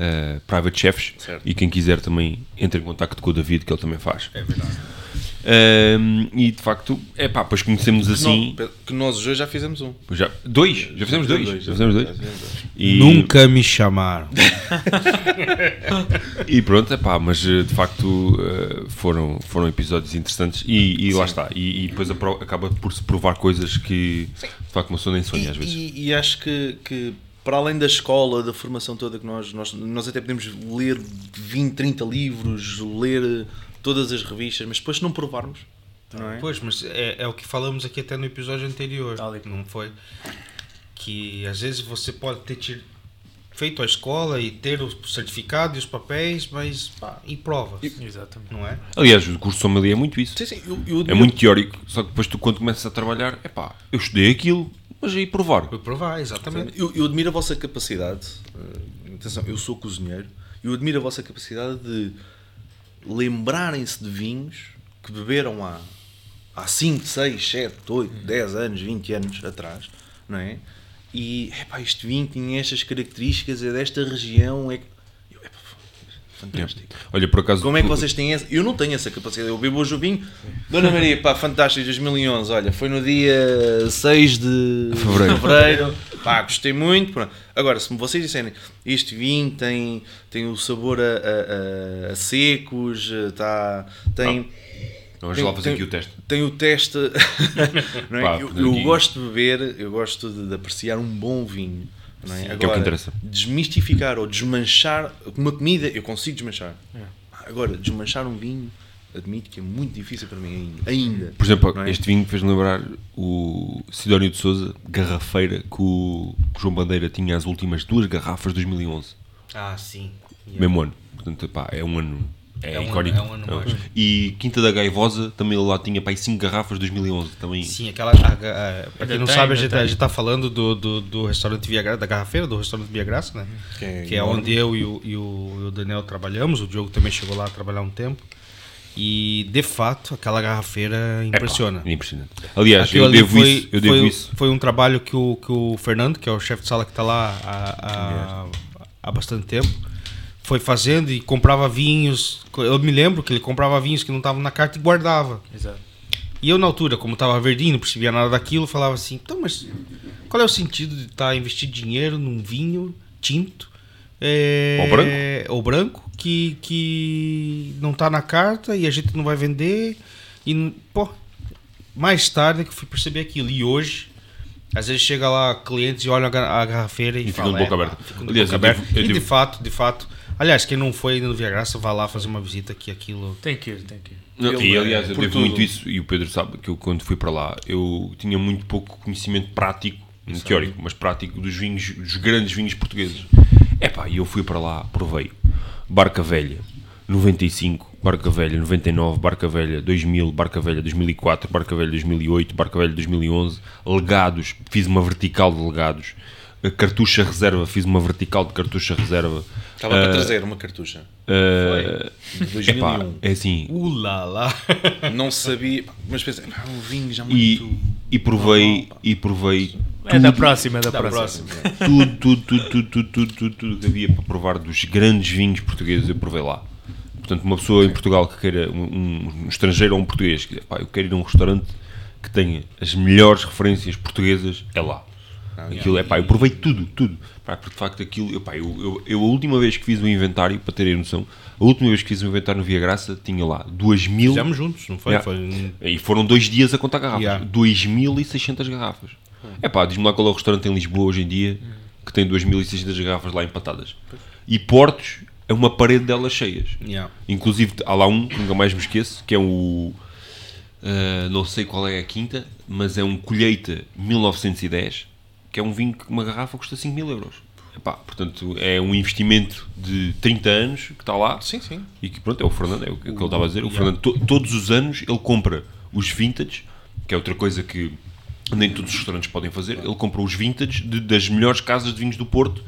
eh, private chefs Certo. e quem quiser também entra em contacto com o David, que ele também faz. É verdade. Ahm, e de facto, é pá, depois conhecemos assim. Não, que nós os dois já fizemos um. Já, dois, já fizemos dois. Já fizemos dois. Já fizemos dois. E, Nunca me chamaram. E pronto, é pá, mas eh, de facto eh, foram, foram episódios interessantes e, e lá está. E, e depois acaba por se provar coisas que de facto uma pessoa nem sonha às vezes. E, e acho que, que para além da escola, da formação toda que nós, nós, nós até podemos ler 20, 30 livros, ler todas as revistas, mas depois se não provarmos, não é? Pois, mas é, é o que falamos aqui até no episódio anterior, qual. não foi? Que às vezes você pode ter tido- feito a escola e ter o certificado e os papéis, mas pá, e provas, Exatamente. não é? Aliás, o curso de sommelier é muito isso. Sim, sim, eu, eu, É muito teórico, só que depois tu quando começas a trabalhar, é pá, eu estudei aquilo, mas aí provar. Provar, exatamente. Eu, eu admiro a vossa capacidade. eh, atenção, eu sou cozinheiro. Eu admiro a vossa capacidade de lembrarem-se de vinhos que beberam há, há 5, 6, 7, 8, 10 anos, 20 anos atrás, não é? E, epá, este vinho tinha estas características, é desta região, é... que- fantástico. Olha, por acaso. Como é que vocês têm essa? Eu não tenho essa capacidade. Eu bebo hoje o vinho. Dona Maria, pá, fantástico, 2011. Olha, foi no dia 6 de Fevereiro. fevereiro. Pá, gostei muito. Pronto. Agora, se vocês disserem este vinho tem, tem o sabor a, a- a- secos, tá, tem. Vamos tem- lá fazer tem- aqui o teste. Tem o teste. é? Pá, eu eu gosto de beber, eu gosto de, de apreciar um bom vinho. Não é? que é o que Agora, interessa. desmistificar ou desmanchar uma comida, eu consigo desmanchar. Agora, desmanchar um vinho, admito que é muito difícil para mim ainda. ainda Por exemplo, é? este vinho fez-me lembrar o Sidónio de Souza, garrafeira, que o João Bandeira tinha as últimas duas garrafas de 2011. Ah, sim. Mesmo ano. Portanto, pá, é um ano. É, É um icónico. é um ano mágico. E Quinta da Gaivosa também lá tinha pá, 5 garrafas de 2011. Também. Sim, aquela. A, a, para quem não tem, sabe, a gente, tem. a gente tá falando do, do, do restaurante Via Graça, da garrafeira, do restaurante Via Graça, né? Que é Que é onde eu e o, e o, e o Daniel trabalhamos. O Diogo também chegou lá a trabalhar um tempo. E de fato, aquela garrafeira impressiona. É impressionante. Aliás, Aquilo eu devo foi, isso. Eu devo foi, isso. foi um trabalho que o, que o Fernando, que é o chefe de sala que está lá há, há, há bastante tempo, foi fazendo e comprava vinhos. Eu me lembro que ele comprava vinhos que não estavam na carta e guardava. Exato. E eu, na altura, como estava verdinho, não percebia nada daquilo, falava assim: então, mas qual é o sentido de estar investindo dinheiro num vinho tinto? é, Ou branco? Ou branco, que, que não está na carta e a gente não vai vender. E, pô, mais tarde é que eu fui perceber aquilo. E hoje, às vezes chega lá clientes e olham a ga- a garrafeira e, E ficam falam, de boca "É, aberta." Aliás, boca eu aberta. devo- eu E de fato, de fato. Aliás, quem não foi ainda no Via Graça, vá lá fazer uma visita que aquilo. Tem que ir, tem que ir. Não, Ele e é aliás, eu devo tudo. muito isso, e o Pedro sabe que eu quando fui para lá, eu tinha muito pouco conhecimento prático, teórico, mas prático dos vinhos, dos grandes vinhos portugueses. Epá, e eu fui para lá, provei. Barca Velha, 95, Barca Velha 99, Barca Velha 2000, Barca Velha 2004, Barca Velha 2008, Barca Velha 2011, Legados, fiz uma vertical de Legados. A Cartucha Reserva, fiz uma vertical de Cartucha Reserva. Estava para trazer uma cartucha. Uh, De epá, 2001. é assim, Ula lá! Não sabia, mas pensei, ah, um vinho já muito. e, e provei e provei É da próxima, é da, Da próxima. tudo, tudo, tudo, tudo, tudo, tudo, tudo, tudo que havia para provar dos grandes vinhos portugueses eu provei lá. Portanto, uma pessoa em Portugal que queira, um, um- estrangeiro ou um português, que pá, eu quero ir a um restaurante que tenha as melhores referências portuguesas, é lá. Aquilo é pá, eu provei tudo, tudo. Pá, porque de facto aquilo, eu, pá, eu, eu, eu a última vez que fiz o inventário, para terem noção, a última vez que fiz o inventário no Via Graça tinha lá 2000 Fizemos juntos, não foi? Yeah. foi e foram dois dias a contar garrafas. Yeah. 2.600 garrafas. É pá, diz-me lá qual é o restaurante em Lisboa hoje em dia que tem 2.600 garrafas lá empatadas. E Portos é uma parede delas cheias. Yeah. Inclusive, há lá um, que nunca mais me esqueço, que é o. Uh, não sei qual é a quinta, mas é um Colheita 1910, que é um vinho que uma garrafa custa 5 mil euros. Epá, portanto, é um investimento de 30 anos que está lá. Sim, sim. E que pronto, é o Fernando, é o que ele estava a dizer. O Fernando, to- todos os anos, ele compra os vintage, que é outra coisa que nem todos os restaurantes podem fazer. Ele compra os vintage de- das melhores casas de vinhos do Porto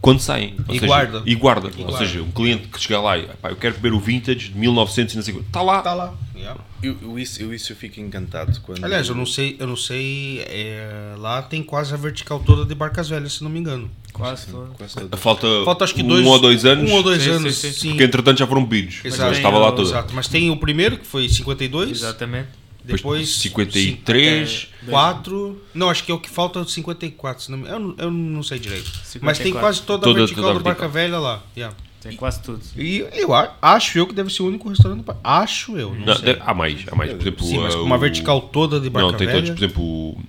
quando saem. Ou E seja, guarda. E guarda. Ou guarda. seja, um cliente que chega lá e "Epá, eu quero beber o vintage de 1900 e não sei. Está lá. Está lá. Yeah. Eu, eu, isso, eu, isso eu fico encantado quando. Aliás, eu não sei, eu não sei. é, lá tem quase a vertical toda de Barcas Velhas, se não me engano. Quase. Quase todo. Falta, Falta acho que um dois. ou dois anos. Um ou dois Sim, anos, sim, sim. sim. Porque entretanto já foram bebidos. Exato. Mas estava lá Tem o- toda. Exato, mas tem o primeiro que foi 52. Exatamente. Depois 53. 4. Não, acho que é o que falta 54. Se não, me- eu, não- eu não sei direito. Mas tem 54. quase toda, Toda- a vertical toda a do Barca. Velha lá. yeah. Tem quase tudo. E eu acho eu que deve ser o único restaurante do. Acho eu. Não, Não, sei. há mais, há mais. Por exemplo, Sim, mas uh, com uma o- vertical toda de Barca Não, tem Velha. todos, por exemplo, o-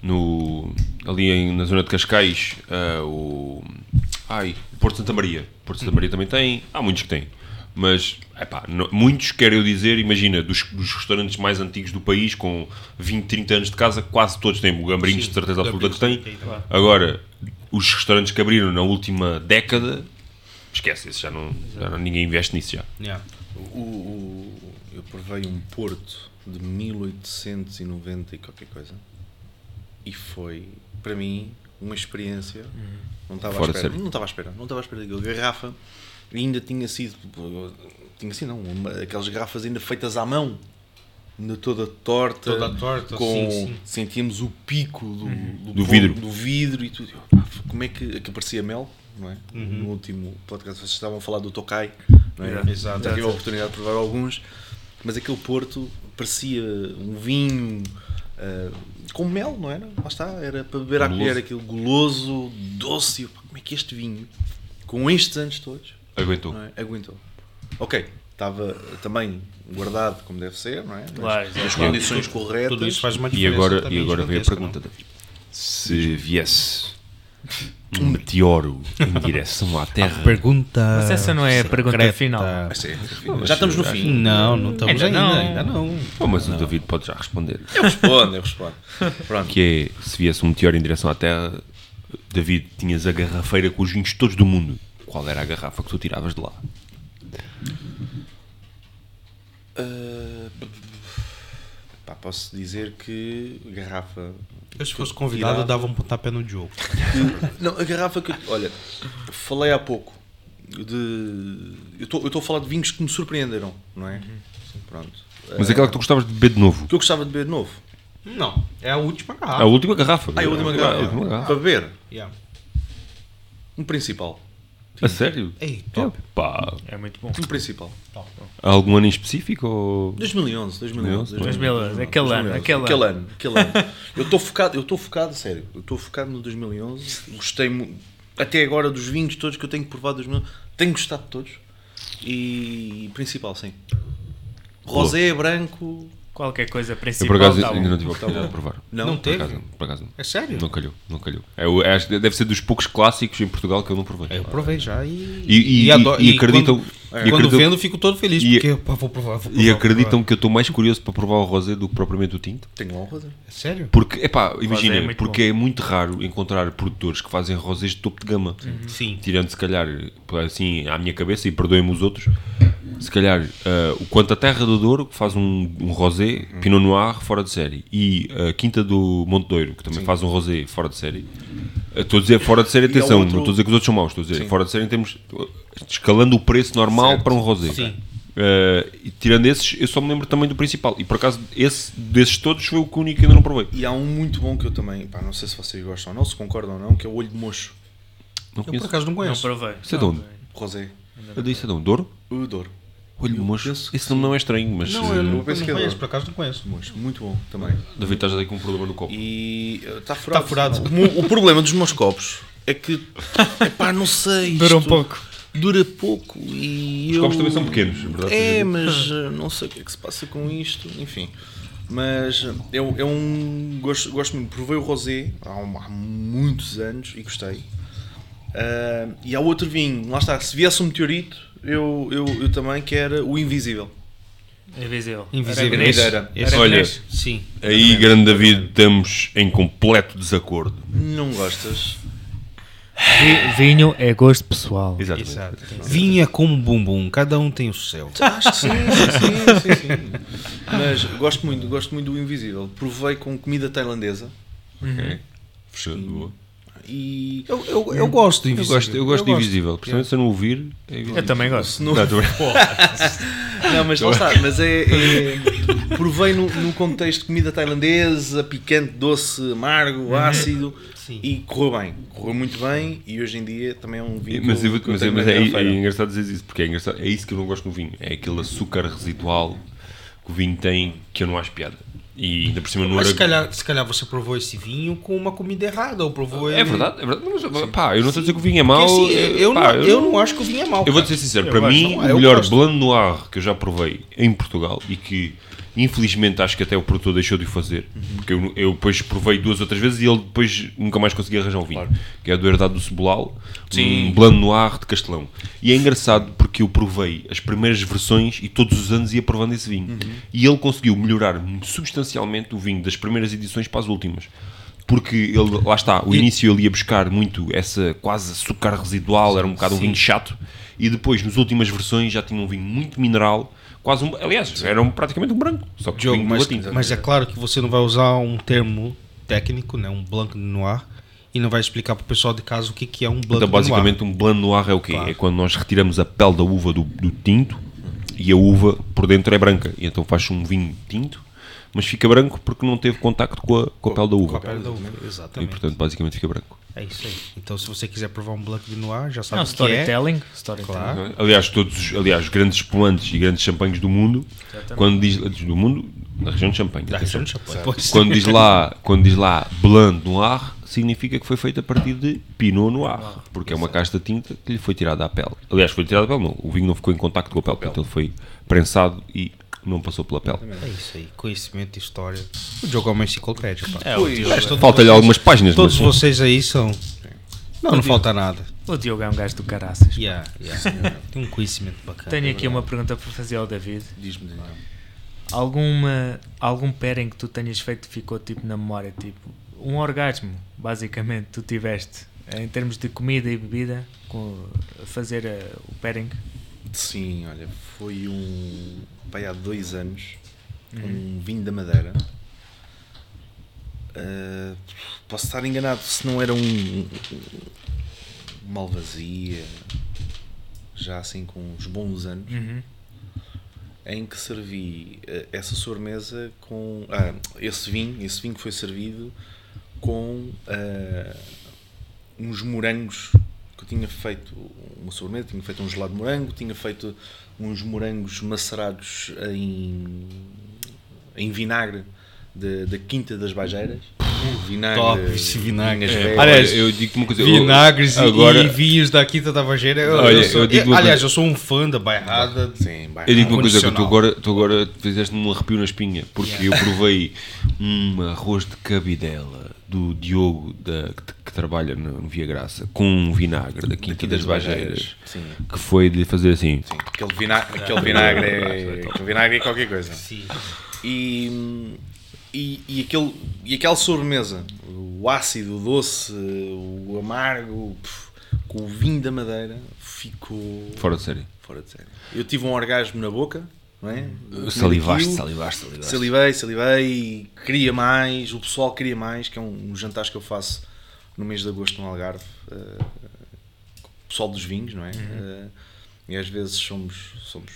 no, ali em- na zona de Cascais, ah, o ai, Porto Santa Maria. Porto Santa Maria também tem, há muitos que têm. Mas, epá, não- muitos, quero eu dizer, imagina, dos, dos restaurantes mais antigos do país, com 20, 30 anos de casa, quase todos têm. O Gambrinhos, Sim, de certeza absoluta que claro. Agora, os restaurantes que abriram na última década, esquece, esse já não, já não- ninguém investe nisso já. Yeah. O, o- eu provei um Porto de 1890 e qualquer coisa. E foi, para mim, uma experiência. Não estava à espera. Não estava à espera. Não estava à espera daquilo. Garrafa ainda tinha sido. Tinha sido, não. uma- aquelas garrafas ainda feitas à mão. Ainda toda torta. Toda torta, com, sim, sim. Sentíamos o pico do, do, Do pó- vidro. do vidro e tudo. Como é que, que parecia mel? Não é? Uhum. No último podcast vocês estavam a falar do Tokai. Não é? Exato. Exato. Já tive a oportunidade de provar alguns, mas aquele Porto parecia um vinho ah, com mel, não era? Lá está, era para beber à colher aquilo goloso, doce. Como é que este vinho, com estes anos todos, Aguentou. não é? aguentou? Ok, estava também guardado como deve ser, não é? Mas Claro, nas condições corretas. Tudo isso faz uma E agora, e agora vem a pergunta, David. Se viesse um meteoro em direção à Terra, Pergunta. Mas essa não é a pergunta secreta. final. Ser, Já estamos no fim. Não, não estamos Ainda ainda. não. Ainda não. Oh, mas o David pode já responder. Eu respondo, eu respondo. Pronto. Que é, se viesse um meteoro em direção à Terra, David, tinhas a garrafeira com os vinhos todos do mundo. Qual era a garrafa que tu tiravas de lá? Uh, pá, posso dizer que a garrafa. Eu, se fosse convidado, eu dava um pontapé no Diogo. Não, a garrafa que. Olha, falei há pouco. De, eu estou a falar de vinhos que me surpreenderam, não é? Pronto. Mas Uh, aquela que tu gostavas de beber de novo. que eu gostava de beber de novo. Não, é a última garrafa. A última garrafa. Ah, a última A garrafa. última garrafa. Para beber. Yeah. Um principal. A sério? Ei, top. Pá, É muito bom. Um principal. há algum ano em específico? Ou... 2011, 2011. 2011, aquele ano, aquele ano. Aquele ano, aquele ano. Eu estou focado, eu estou focado, sério. Eu estou focado no 2011. Gostei até agora dos vinhos todos que eu tenho provado 2011. Tenho gostado de todos. E principal, sim. Rosé, branco. Qualquer coisa Eu principal. por acaso tá ainda bom. não tive a oportunidade de provar. Não, Não Por teve? acaso, por acaso não. É sério? Não calhou, não calhou. É, o- é, acho que deve ser dos poucos clássicos em Portugal que eu não provei. Eu provei já e. E- e- adoro- e acreditam- Quando, e quando acreditam- vendo, fico todo feliz. e- porque pá, vou provar, vou provar. E acreditam provar. que eu estou mais curioso para provar o rosé do que propriamente o tinto? Tenho lá o rosé. É sério? Porque, epá, imagina, é muito porque é muito raro encontrar produtores que fazem rosés de topo de gama. Sim. Tirando, se calhar, assim, à minha cabeça, e perdoem-me os outros, se calhar, ah, o quanto a Terra do Douro, que faz um, um rosé Pinot Noir fora de série, e a Quinta do Monte Douro, que também faz um rosé fora de série. Ah, Estou a dizer fora de série, há atenção, outro- não estou a dizer que os outros são maus, estou a dizer Sim. fora de série em termos, escalando o preço normal Certo. para um rosé. Sim. Ah, e tirando esses, eu só me lembro também do principal. E por acaso, esse desses todos foi o que único que ainda não provei. E há um muito bom que eu também, pá, não sei se vocês gostam ou não, se concordam ou não, que é o olho de mocho. Não Eu por conheço. acaso não Não conheço. provei. Isso é de onde? Rosé. Eu disse é de onde? Douro? O Douro. Olho de mocho. Esse nome não é estranho, mas. Não, eh, eu não, Eu penso não que é conheço, por acaso não conheço. Mocho. Muito bom também. David, estás aí com um problema no copo. E está furado. Tá furado. O, problema dos meus copos é que, epá, não sei. Dura um pouco. Dura pouco e Os eu... copos também são pequenos, é verdade. É, mas uh, não sei o que é que se passa com isto. Enfim. Mas é, um- é um. Gosto, gosto muito. Provei o rosé há, um- há muitos anos e gostei. Uh, e há outro vinho, lá está. Se viesse um meteorito, eu, eu, eu também que era o Invisível. Invisível. Invisível. era. esse- Olha, grande. sim. Aí, grande David, estamos em completo desacordo. Não gostas? Vi- Vinho é gosto pessoal. Exatamente. Exato. Vinha como bumbum, cada um tem o seu. Acho que sim, sim, sim, sim, sim. Mas gosto muito, gosto muito do Invisível. Provei com comida tailandesa Ok. Fechou. Boa. e Eu, eu, eu gosto do Eu invisível. gosto, eu gosto de invisível. Principalmente se eu não ouvir, é invisível. Eu também gosto. não, Não, não, mas lá está, mas é, é- provei no, no contexto de comida tailandesa, picante, doce, amargo, ácido Sim. e correu bem, correu muito bem e hoje em dia também é um vinho Mas, que eu eu- vou- que eu mas, é, mas é, é engraçado dizer isso, porque é, engraçado, é isso que eu não gosto no vinho. É aquele açúcar residual que o vinho tem que eu não acho piada. E ainda por cima no Mas se Aragon- calhar, se calhar você provou esse vinho com uma comida errada, ou provou É ele- verdade, é verdade. Mas, pá, eu não estou a dizer que o vinho é mau. assim, eu, pá, não, eu não acho que o vinho é mau. Eu vou cara. ser sincero, Eu para mim, não, o eu melhor gosto. Blanc Noir que eu já provei em Portugal e que infelizmente acho que até o produtor deixou de o fazer, Uhum. porque eu, eu depois provei duas outras vezes e ele depois nunca mais conseguia arranjar um vinho, que é do Herdade do Cebolal, um Blanc Noir de Castelão. E é engraçado porque eu provei as primeiras versões e todos os anos ia provando esse vinho. Uhum. E ele conseguiu melhorar substancialmente o vinho das primeiras edições para as últimas. Porque ele, lá está, o início ele ia buscar muito essa quase açúcar residual, era um bocado um vinho chato, e depois nas últimas versões já tinha um vinho muito mineral, quase um, aliás, era um- praticamente um branco, só que Diogo, mas, latim. mas é claro que você não vai usar um termo técnico, né, um blanc de noir, e não vai explicar para o pessoal de casa o que, que é um blanc Então, noir. basicamente, um blanc noir é o quê? Claro. É quando nós retiramos a pele da uva do, do tinto e a uva por dentro é branca. E então faz um vinho tinto, mas fica branco porque não teve contacto com a, com a pele da Com uva. a pele da uva, E exatamente. portanto, basicamente fica branco. É isso aí. Então, se você quiser provar um blanc de noir, já sabe Não, o que é. storytelling. storytelling. Claro. Aliás, todos os aliás, os grandes espumantes e grandes champanhes do mundo, quando diz do mundo, da região de Champagne, Da região de Champagne. Pois. quando diz lá, quando diz lá Blanc Noir, significa que foi feito a partir de Pinot Noir, porque é uma casta tinta que lhe foi tirada à pele. Aliás, foi tirada à pele, não. O vinho não ficou em contacto com a pele, portanto ele foi prensado e não passou pela pele. É isso aí. Conhecimento e história. O Diogo é uma enciclopédia, pá. É, Falta-lhe algumas páginas, Todos mas vocês aí são... Não, não falta nada. o Diogo é um gajo do caraças. Yeah, yeah. Tem um conhecimento bacana. Tenho aqui uma pergunta para fazer ao David. Diz-me. Alguma, algum pairing que tu tenhas feito ficou tipo na memória? Tipo, um orgasmo, basicamente, tu tiveste em termos de comida e bebida com a fazer eh, o pairing? Sim, olha, foi um. Pai, há dois anos, um vinho da Madeira. Uh, posso estar enganado se não era um. um Malvazia, já assim com uns bons anos, Uhum. em que servi uh, essa sobremesa com. Ah, esse vinho, esse vinho que foi servido com uh, uns morangos que eu tinha feito uma sobremesa, tinha feito um gelado de morango, tinha feito uns morangos macerados em, em vinagre de- da Quinta das Bajeiras. Vinagre, Top, vinagre. É. Aliás, eu digo uma coisa. eu- Vinagres e- agora, e vinhos da Quinta da Vageira. Eu, Olha, eu sou- eu digo aliás, coisa- eu sou um fã da bairrada. Sim. Eu digo uma coisa, que tu agora, tu agora fizeste-me um arrepio na espinha, porque eu provei um arroz de cabidela do Diogo da, que trabalha no, no Via Graça com um vinagre da Quinta das Bajeiras, Sim. que foi de fazer assim. Sim, aquele vinagre, aquele vinagre, é, aquele vinagre é qualquer coisa. Sim. E, e, e, aquele, e aquela sobremesa, o ácido, o doce, o amargo, pff, com o vinho da madeira, ficou Fora de série. fora de série. Eu tive um orgasmo na boca, não é? Salivaste, salivaste, salivaste. Salivei, salivei, queria mais, o pessoal queria mais, que é um, um jantar que eu faço no mês de agosto no Algarve, eh, com o pessoal dos vinhos, não é? Eh, e às vezes somos, somos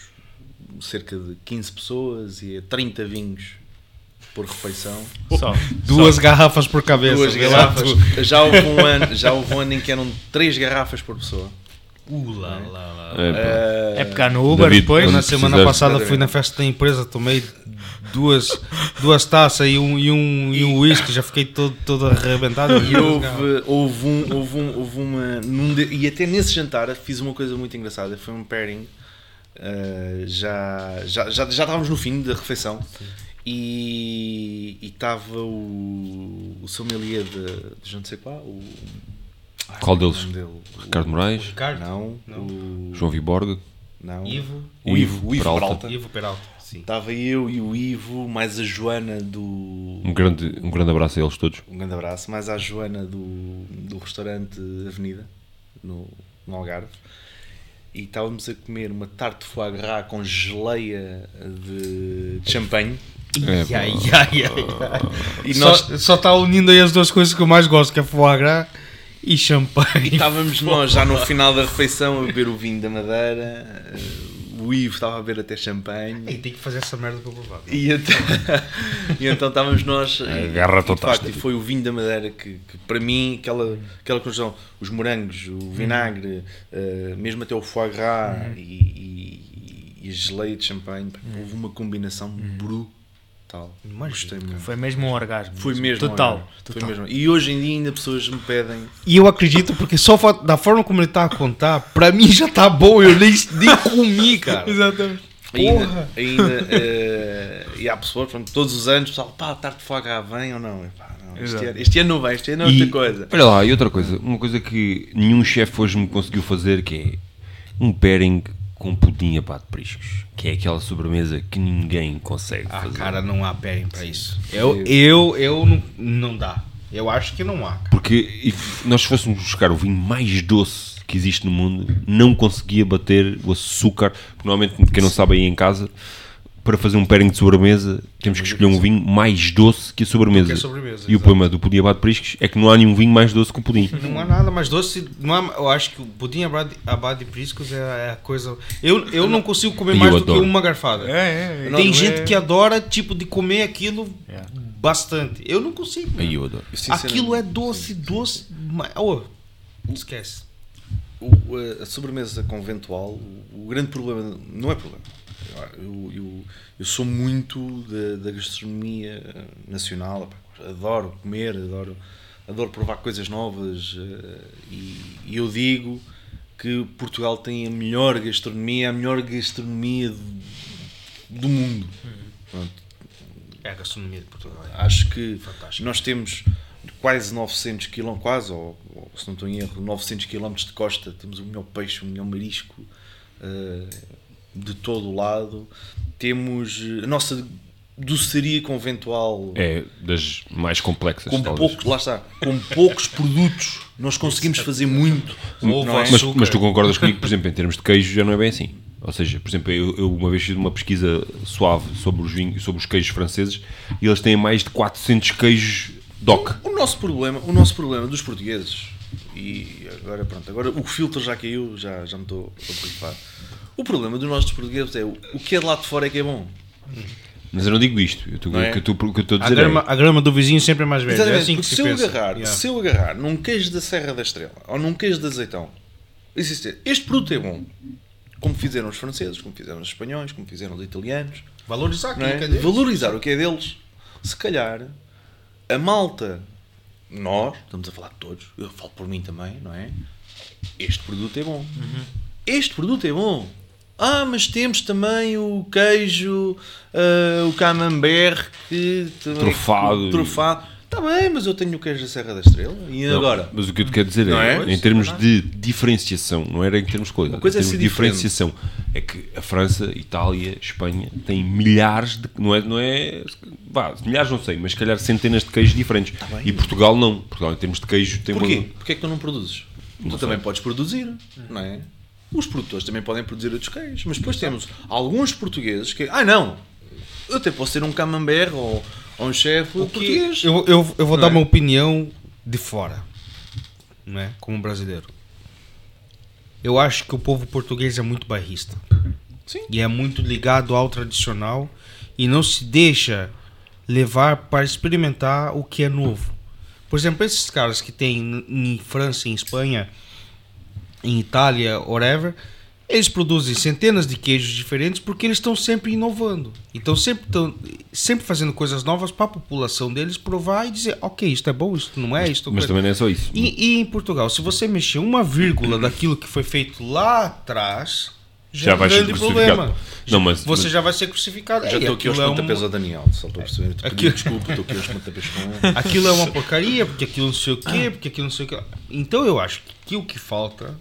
cerca de 15 pessoas e é 30 vinhos por refeição. Só. Duas garrafas por cabeça. Duas garrafas. Já houve, um ano, já houve um ano em que eram 3 garrafas por pessoa. Uh, lá, lá, lá. É, É pegar no Uber David, depois. Na se semana precisares- passada fui na festa da empresa, tomei duas, duas taças e um, e um, e um whisky, já fiquei todo, todo arrebentado. E houve, houve, um, houve, um, houve uma. num de- e até nesse jantar fiz uma coisa muito engraçada. Foi um pairing. uh, já, já, já, já estávamos no fim da refeição. E e estava o, o sommelier de, de não sei qual. O, ai, Qual deles? dele? Ricardo O- Moraes, Ricardo? Não, Não. o João Viborga, Não. Ivo. O Ivo, o Ivo Peralta. Peralta. Ivo Peralta, sim. Estava eu e o Ivo, mais a Joana do. Um grande, um grande abraço a eles todos. Um grande abraço, mais à Joana do, do restaurante Avenida, no, no Algarve. E estávamos a comer uma tarte de foie gras com geleia de, de champanhe. É, Ai, ai, ai, ai. E Só- nós Só está unindo aí as duas coisas que eu mais gosto, que é foie gras e champanhe. estávamos nós já no final da refeição a beber o vinho da Madeira. eh, O Ivo estava a beber até champanhe. Ei, tem que fazer essa merda para provar. E então, e então estávamos nós. A e- garra e, de total. facto, e foi o vinho da Madeira que, que para mim, aquela, aquela construção, os morangos, o vinagre, eh, mesmo até o foie gras e, e, e a geleia de champanhe, pá, houve uma combinação brutal. Imagina, Gostei muito. Foi mesmo um orgasmo. Foi mesmo. Total. foi total. mesmo. E hoje em dia ainda pessoas me pedem. E eu acredito, porque só da forma como ele está a contar, para mim já está bom, eu nem, nem comi, cara. Exatamente. Ainda, Porra! ainda eh, e há pessoas, pronto, todos os anos, pessoal, pá, a tarte de foie gras vem ou não? Epá, não este, ano, este ano não vem, este ano é E, outra coisa. Olha lá, e outra coisa, uma coisa que nenhum chefe hoje me conseguiu fazer, que é um pairing com pudim a pato de priscos, que é aquela sobremesa que ninguém consegue Ah, fazer. cara, não há pairing para isso. Eu, eu, eu não, não dá. Eu acho que não há. cara. Porque nós se fôssemos buscar o vinho mais doce que existe no mundo, não conseguia bater o açúcar, porque normalmente quem não sabe aí em casa, para fazer um pairing de sobremesa, temos que escolher um vinho mais doce que a sobremesa. Que a sobremesa, e o exato. problema do pudim a pato de priscos é que não há nenhum vinho mais doce que o pudim. Não há nada mais doce. Não há, eu acho que o pudim abade, abade de priscos é, é a coisa. Eu, eu não consigo comer Eu mais do que uma garfada. É, é. Tem Não, gente é- que adora, tipo, de comer aquilo É. bastante. Eu não consigo. Eu adoro. Aquilo é doce, doce. Mas, oh, esquece. o- a- sobremesa conventual, o, o grande problema, não é problema. Eu, eu, eu sou muito da, da gastronomia nacional, epá, adoro comer, adoro, adoro provar coisas novas eh, e, e eu digo que Portugal tem a melhor gastronomia, a melhor gastronomia do, do mundo. Pronto, É a gastronomia de Portugal. Acho que Fantástico. nós temos quase 900 km, quase, ou, ou, se não estou em erro, 900 km de costa. Temos o melhor peixe, o melhor marisco eh, de todo o lado. Temos a nossa doçaria conventual É das mais complexas, com talvez. poucos, lá está, com poucos produtos. Nós conseguimos fazer muito. Ovo, é? Mas, mas tu concordas comigo, por exemplo, em termos de queijo já não é bem assim. Ou seja, por exemplo, eu, eu uma vez fiz uma pesquisa suave sobre os vinhos, sobre os queijos franceses e eles têm mais de 400 queijos DOC. O nosso problema, o nosso problema dos portugueses, e agora pronto, agora o filtro já caiu, já, já me estou a preocupar. O problema dos nossos portugueses é o, o que é de lá de fora é que é bom. Mas eu não digo isto. Eu estou- Não é? O que eu estou- eu estou a A dizer grama, é, a grama do vizinho sempre é mais verde. É assim que se se eu, pensa. agarrar, Yeah. se eu agarrar num queijo da Serra da Estrela ou num queijo de azeitão, existe, este produto é bom. Como fizeram os franceses, como fizeram os espanhóis, como fizeram os italianos. Valorizar não é? que é deles. Valorizar o que é deles. Se calhar, a malta, nós, estamos a falar de todos, eu falo por mim também, não é? Este produto é bom. Este produto é bom. Ah, mas temos também o queijo, ah, o camembert, que também- Trufado. Trufado. Está bem, mas eu tenho o queijo da Serra da Estrela. E Não, agora? Mas o que eu te quero dizer Não é, é? em termos de diferenciação, não era em termos de coisa, Uma coisa em é termos ser de diferenciação, é que a França, Itália, Espanha têm milhares de, não é, não é, vá, milhares não sei, mas se calhar centenas de queijos diferentes. e Portugal não. Portugal em termos de queijo tem Porquê? uma... Porquê é que tu não produzes? tu sei. também podes produzir, não é? Os produtores também podem produzir outros queijos, mas depois temos alguns portugueses que, ah não, eu até posso ser um camembert ou, ou um chefe português. Eu, eu, eu vou Não dar é? uma opinião de fora, não é? como brasileiro. Eu acho que o povo português é muito bairrista. Sim. E é muito ligado ao tradicional e não se deixa levar para experimentar o que é novo. Por exemplo, esses caras que tem em França, em Espanha, em Itália, whatever, eles produzem centenas de queijos diferentes porque eles estão sempre inovando. Então sempre estão sempre fazendo coisas novas para a população deles provar e dizer, ok, isto é bom, isto não é, isto Mas coisa." também não é só isso. E, e em Portugal, se você mexer uma vírgula daquilo que foi feito lá atrás, já, Já um vai ser crucificado. problema. Não, mas- você mas- já vai ser crucificado. Já estou aqui aos aquilo é pontapés uma- ao Daniel, só estou a perceber. A Aquilo- desculpa, estou aqui aos pontapés com ele. Aquilo é uma porcaria, porque aquilo não sei o quê, porque aquilo não sei o quê. Então eu acho que o que falta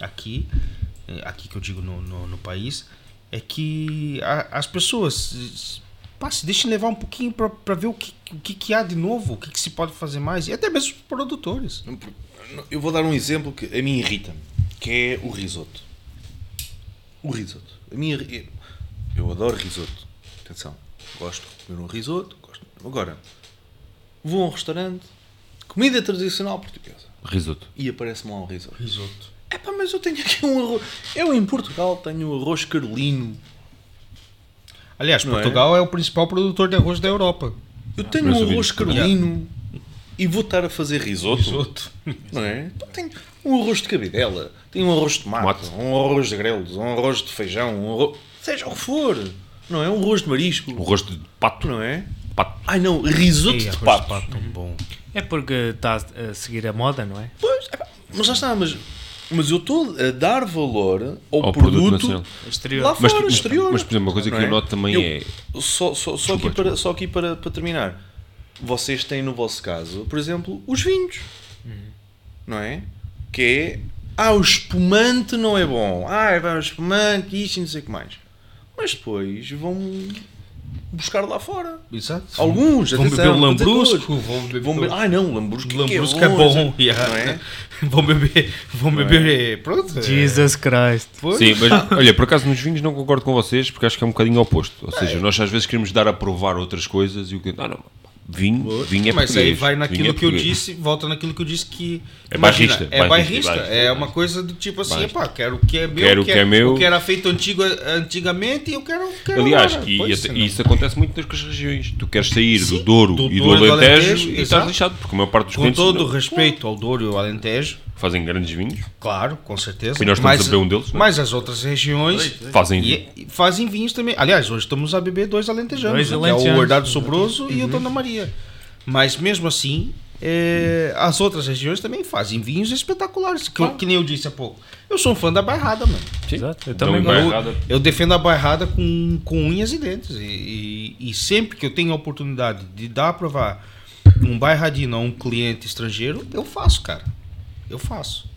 aqui eh, aqui que eu digo no, no, no país, é que a- as pessoas pá, se deixem levar um pouquinho para ver o, que, o que, que há de novo, o que, que se pode fazer mais, e até mesmo os produtores. Eu vou dar um exemplo que a mim irrita-me, que é o risoto. O risoto. A irri- eu adoro risoto. Atenção, gosto de comer um risoto. Gosto. Agora, vou a um restaurante, comida tradicional portuguesa, Risoto. e aparece-me lá um risoto. Risoto. É pá, mas eu tenho aqui um arroz. Eu em Portugal tenho um arroz carolino. Aliás, Não é? Portugal é? o principal produtor de arroz da Europa. Eu tenho Mas um arroz carolino e vou estar a fazer risoto. Risoto. Não é? Então tenho um arroz de cabidela, tenho um arroz de tomate, Tomate. um arroz de grelos, um arroz de feijão, um arroz... seja o que for. Não é? Um arroz de marisco. O rosto de pato. Não é? Pato. Ai não, risoto Ei, de arroz pato. de pato, tão bom. É porque está a seguir a moda, não é? Pois, epá, mas já está, mas, mas eu estou a dar valor ao, Ao produto produto, nacional. Exterior. lá Mas, fora, mas, exterior. mas, por exemplo, uma coisa que Não eu é? noto também Eu- é. Só, só, só aqui, Desculpa, para, só aqui para, para terminar. Vocês têm no vosso caso, por exemplo, os vinhos. Não é? Que é. Ah, o espumante não é bom. Ah, é o espumante, isto e não sei o que mais. Mas depois vão buscar lá fora. Exato. Alguns, vão atenção, beber não lambrusco, vão beber Vão beber, ah, não, lambrusco, Lambrusco que é bom, não yeah. é? vão beber, vão beber, pronto. é. Jesus Christ. Pois. Sim, mas olha, por acaso nos vinhos não concordo com vocês porque acho que é um bocadinho oposto. Ou seja, nós às vezes queremos dar a provar outras coisas e o que. Ah, não, vinho, vinho é Mas aí vai vinho naquilo é que eu disse, volta naquilo que eu disse que. É imagina, bairrista, É bairrista, É uma coisa do tipo assim, epá, quero o que é meu, Quero o que é meu. o que era feito antigo, antigamente e eu quero. quero Aliás, agora. e, e senão- isso acontece muito nas outras regiões. Tu queres sair Sim, do Douro do e do e do Alentejo, Alentejo, e estás lixado, porque a maior parte dos Com todo o não- respeito ao Douro e ao Alentejo, fazem grandes vinhos, claro, com certeza. E nós estamos a beber um deles, não é? Mas as outras regiões fazem vinho. e, e fazem vinhos também. Aliás, hoje estamos a beber dois alentejanos, Dois que é o alentejanos. Herdado Sobroso e o Dona Maria. Mas mesmo assim, é, as outras regiões também fazem vinhos espetaculares. Que, eu- que nem eu disse há pouco. Eu sou um fã da bairrada, mano. Sim. Exato, eu Então, também gosto. Bairrada- Eu defendo a bairrada com, com unhas e dentes. E, e- e sempre que eu tenho a oportunidade de dar a provar um bairradino a um cliente estrangeiro, eu faço, cara. Eu faço.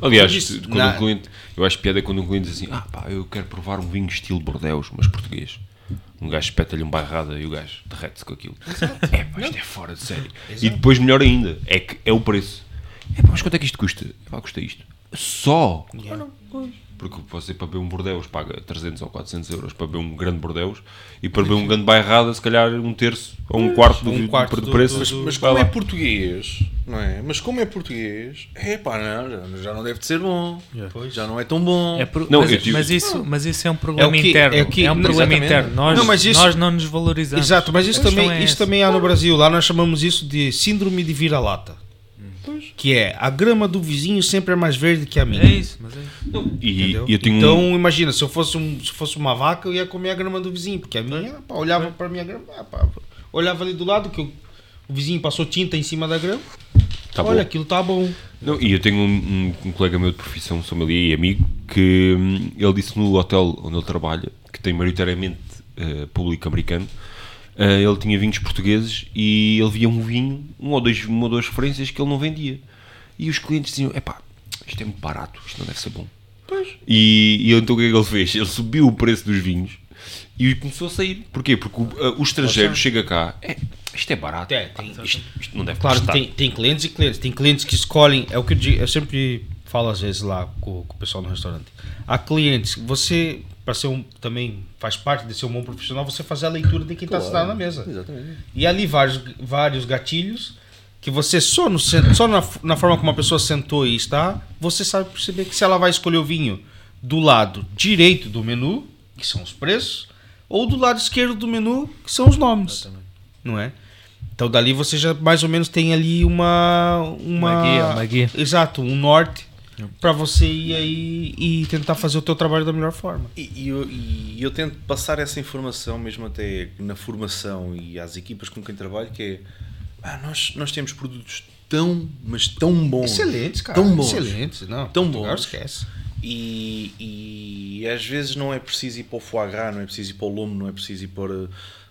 Aliás, Eu disse, quando na- um cliente, eu acho piada quando um cliente diz assim: Ah, pá, eu quero provar um vinho estilo Bordeus, mas português. Um gajo espeta-lhe um bairrada e o gajo derrete-se com aquilo. É, pá, isto é fora de série. E depois, melhor ainda, é que é o preço. É, pá, mas quanto é que isto custa? É, pá, custa isto. Só. Ah, não, pois. Porque você para beber um Bordeus paga 300 ou 400 euros para beber um grande Bordeus e para beber um grande bairrada, se calhar um terço ou um quarto do, um quarto do, do- preço. do- do- Mas Vai como lá. é português, não é? Mas como é português, é pá, não, já, não deve de ser bom. Pois. Já não é tão bom. É por- Não, mas, digo- mas isso, mas isso é um problema É que- interno. é É, que- um problema exatamente. interno. Nós Não, mas isso- nós não nos valorizamos. Exato, mas isso também, é isso essa. também há no Brasil. Lá nós chamamos isso de síndrome de vira-lata. Que é a grama do vizinho sempre é mais verde que a minha. É isso, mas é isso. E, Entendeu? e eu tenho um- Então, imagina, se eu fosse, um, se fosse uma vaca, eu ia comer a grama do vizinho, porque a minha, pá, olhava para a minha grama, ah, pá, olhava ali do lado, que o, o vizinho passou tinta em cima da grama. Tá Olha, bom. aquilo tá bom. Não, e eu tenho um, um- um colega meu de profissão, sommelier e amigo, que hum, ele disse no hotel onde ele trabalha, que tem maioritariamente eh, público americano, eh, ele tinha vinhos portugueses e ele via um vinho, um ou dois, uma ou duas referências que ele não vendia. E os clientes diziam, epá, isto é muito barato, isto não deve ser bom. E, e então o que é que ele fez? Ele subiu o preço dos vinhos e começou a sair. Porquê? Porque o, eh, o estrangeiro chega cá, é, isto é barato, É, tem- isto, isto não deve Claro custar. tem, tem clientes e clientes. Tem clientes que escolhem, é o que eu, digo, eu sempre falo às vezes lá com, com o pessoal no restaurante. Há clientes, você, para ser um, também faz parte de ser um bom profissional, você fazer a leitura de quem está sentado na mesa. Exatamente. E ali vários, vários gatilhos que você só, no, só na, na forma como a pessoa sentou e está, você sabe perceber que se ela vai escolher o vinho do lado direito do menu, que são os preços, ou do lado esquerdo do menu, que são os nomes. Não é? Então dali você já mais ou menos tem ali uma uma, Uma guia, uma guia. Exato, um norte para você ir aí e tentar fazer o teu trabalho da melhor forma. E, e eu, e eu tento passar essa informação mesmo até na formação e às equipas com quem trabalho, que é ah, nós, nós temos produtos tão, mas tão bons. Excelentes, cara. Tão bons. Excelentes, não. Tão bons. esquece. E, e às vezes não é preciso ir para o foie gras, não é preciso ir para o lombo, não é preciso ir para,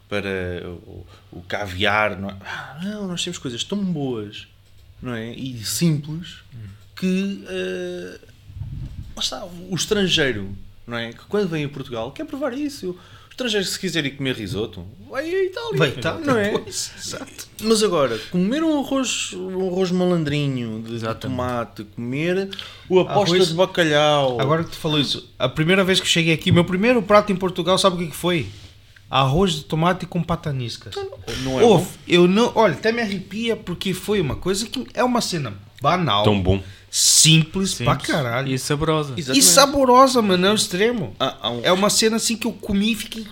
para o, o caviar. Não, é? Ah, não, nós temos coisas tão boas não é? e simples que lá está, o estrangeiro, não é? Que quando vem a Portugal quer provar isso. O estrangeiro, se quiser ir comer risoto, vai a Itália. Vai estar, não é? Pois, exato. Mas agora, comer um arroz, um arroz malandrinho de tomate, comer o aposta Arroz- de bacalhau. Agora que tu falou isso, a primeira vez que cheguei aqui, meu primeiro prato em Portugal, sabe o que que foi? Arroz de tomate com pataniscas. não é Ô, bom? eu não, olha, até me arrepia porque foi uma coisa que é uma cena banal, Tão bom. simples, pra Simples caralho. E saborosa. E Exatamente. saborosa, mano, é o extremo. Há um, É uma cena assim que eu comi e fiquei,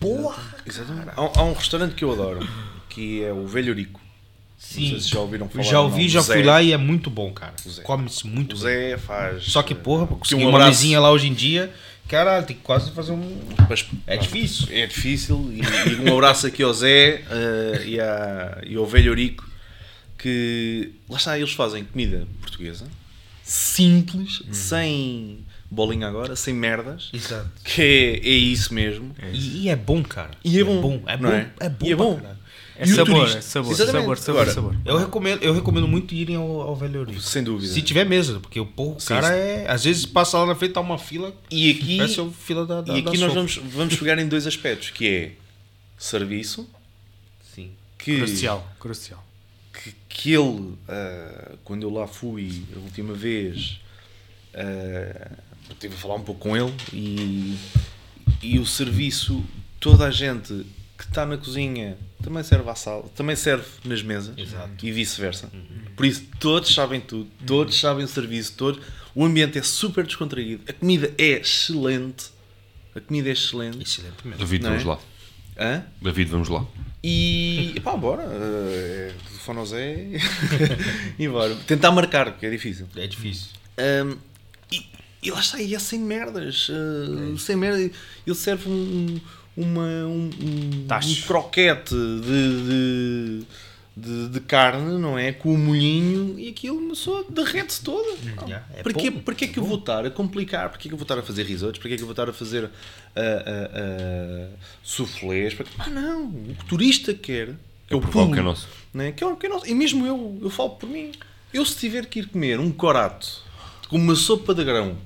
porra. exatamente. Há, um- há um restaurante que eu adoro, que é o Velho Rico. Não sei se já ouviram falar. já ou ouvi, não. já Zé. fui lá e é muito bom, cara. Come-se muito O bem. Zé faz. Só que, porra, pra que conseguir um uma mesinha lá hoje em dia, caralho, tem que quase fazer um... Mas, É difícil. É difícil. E, e um abraço aqui ao Zé eh, e, à- e ao Velho Rico, que lá está, eles fazem comida portuguesa, simples, sem bolinha agora, sem merdas, Exato. que é, é isso mesmo. E, e é bom, cara. E é bom, É não bom. é? É bom. E é bom. É o sabor, é sabor, Exatamente. sabor, sabor, Agora, sabor. Eu recomendo, eu recomendo muito irem ao, ao Velho Eurico. Sem dúvida. Se tiver mesa, porque o porra, o Sim, cara é. Às vezes passa lá na frente, tá uma fila. E aqui, Parece a fila da, da e aqui da nós vamos, vamos pegar em dois aspectos, que é serviço, Sim. que, Crucial, crucial. Que, que ele, ah, quando eu lá fui a última vez, ah, eu tive a falar um pouco com ele e, e o serviço, toda a gente que está na cozinha também serve à sala, também serve nas mesas Exato. e vice-versa. Por isso, todos sabem tudo, todos sabem o serviço, todos. O ambiente é super descontraído, a comida é excelente. A comida é excelente. Excelente mesmo. David, Não é? lá. Hã? David, vamos lá. E pá, bora. Uh, telefone ao Zé e bora. Tentar marcar, porque é difícil. É difícil. Um, e, e lá está, e é sem merdas. uh, sem merda. Ele serve um, uma, um, um, um croquete de, de, de, de carne, não é? Com o molhinho e aquilo uma pessoa derrete-se toda. yeah, é Porquê, bom, porquê que eu vou estar a complicar? Porquê que eu vou estar a fazer risotos? Porquê que eu vou estar a fazer uh, uh, uh, soufflés? Porquê- Ah, não. O que o turista quer. Que é o provar o que é nosso. né? Que é que é nosso. E mesmo eu, eu falo por mim. Eu se tiver que ir comer um corato com uma sopa de grão,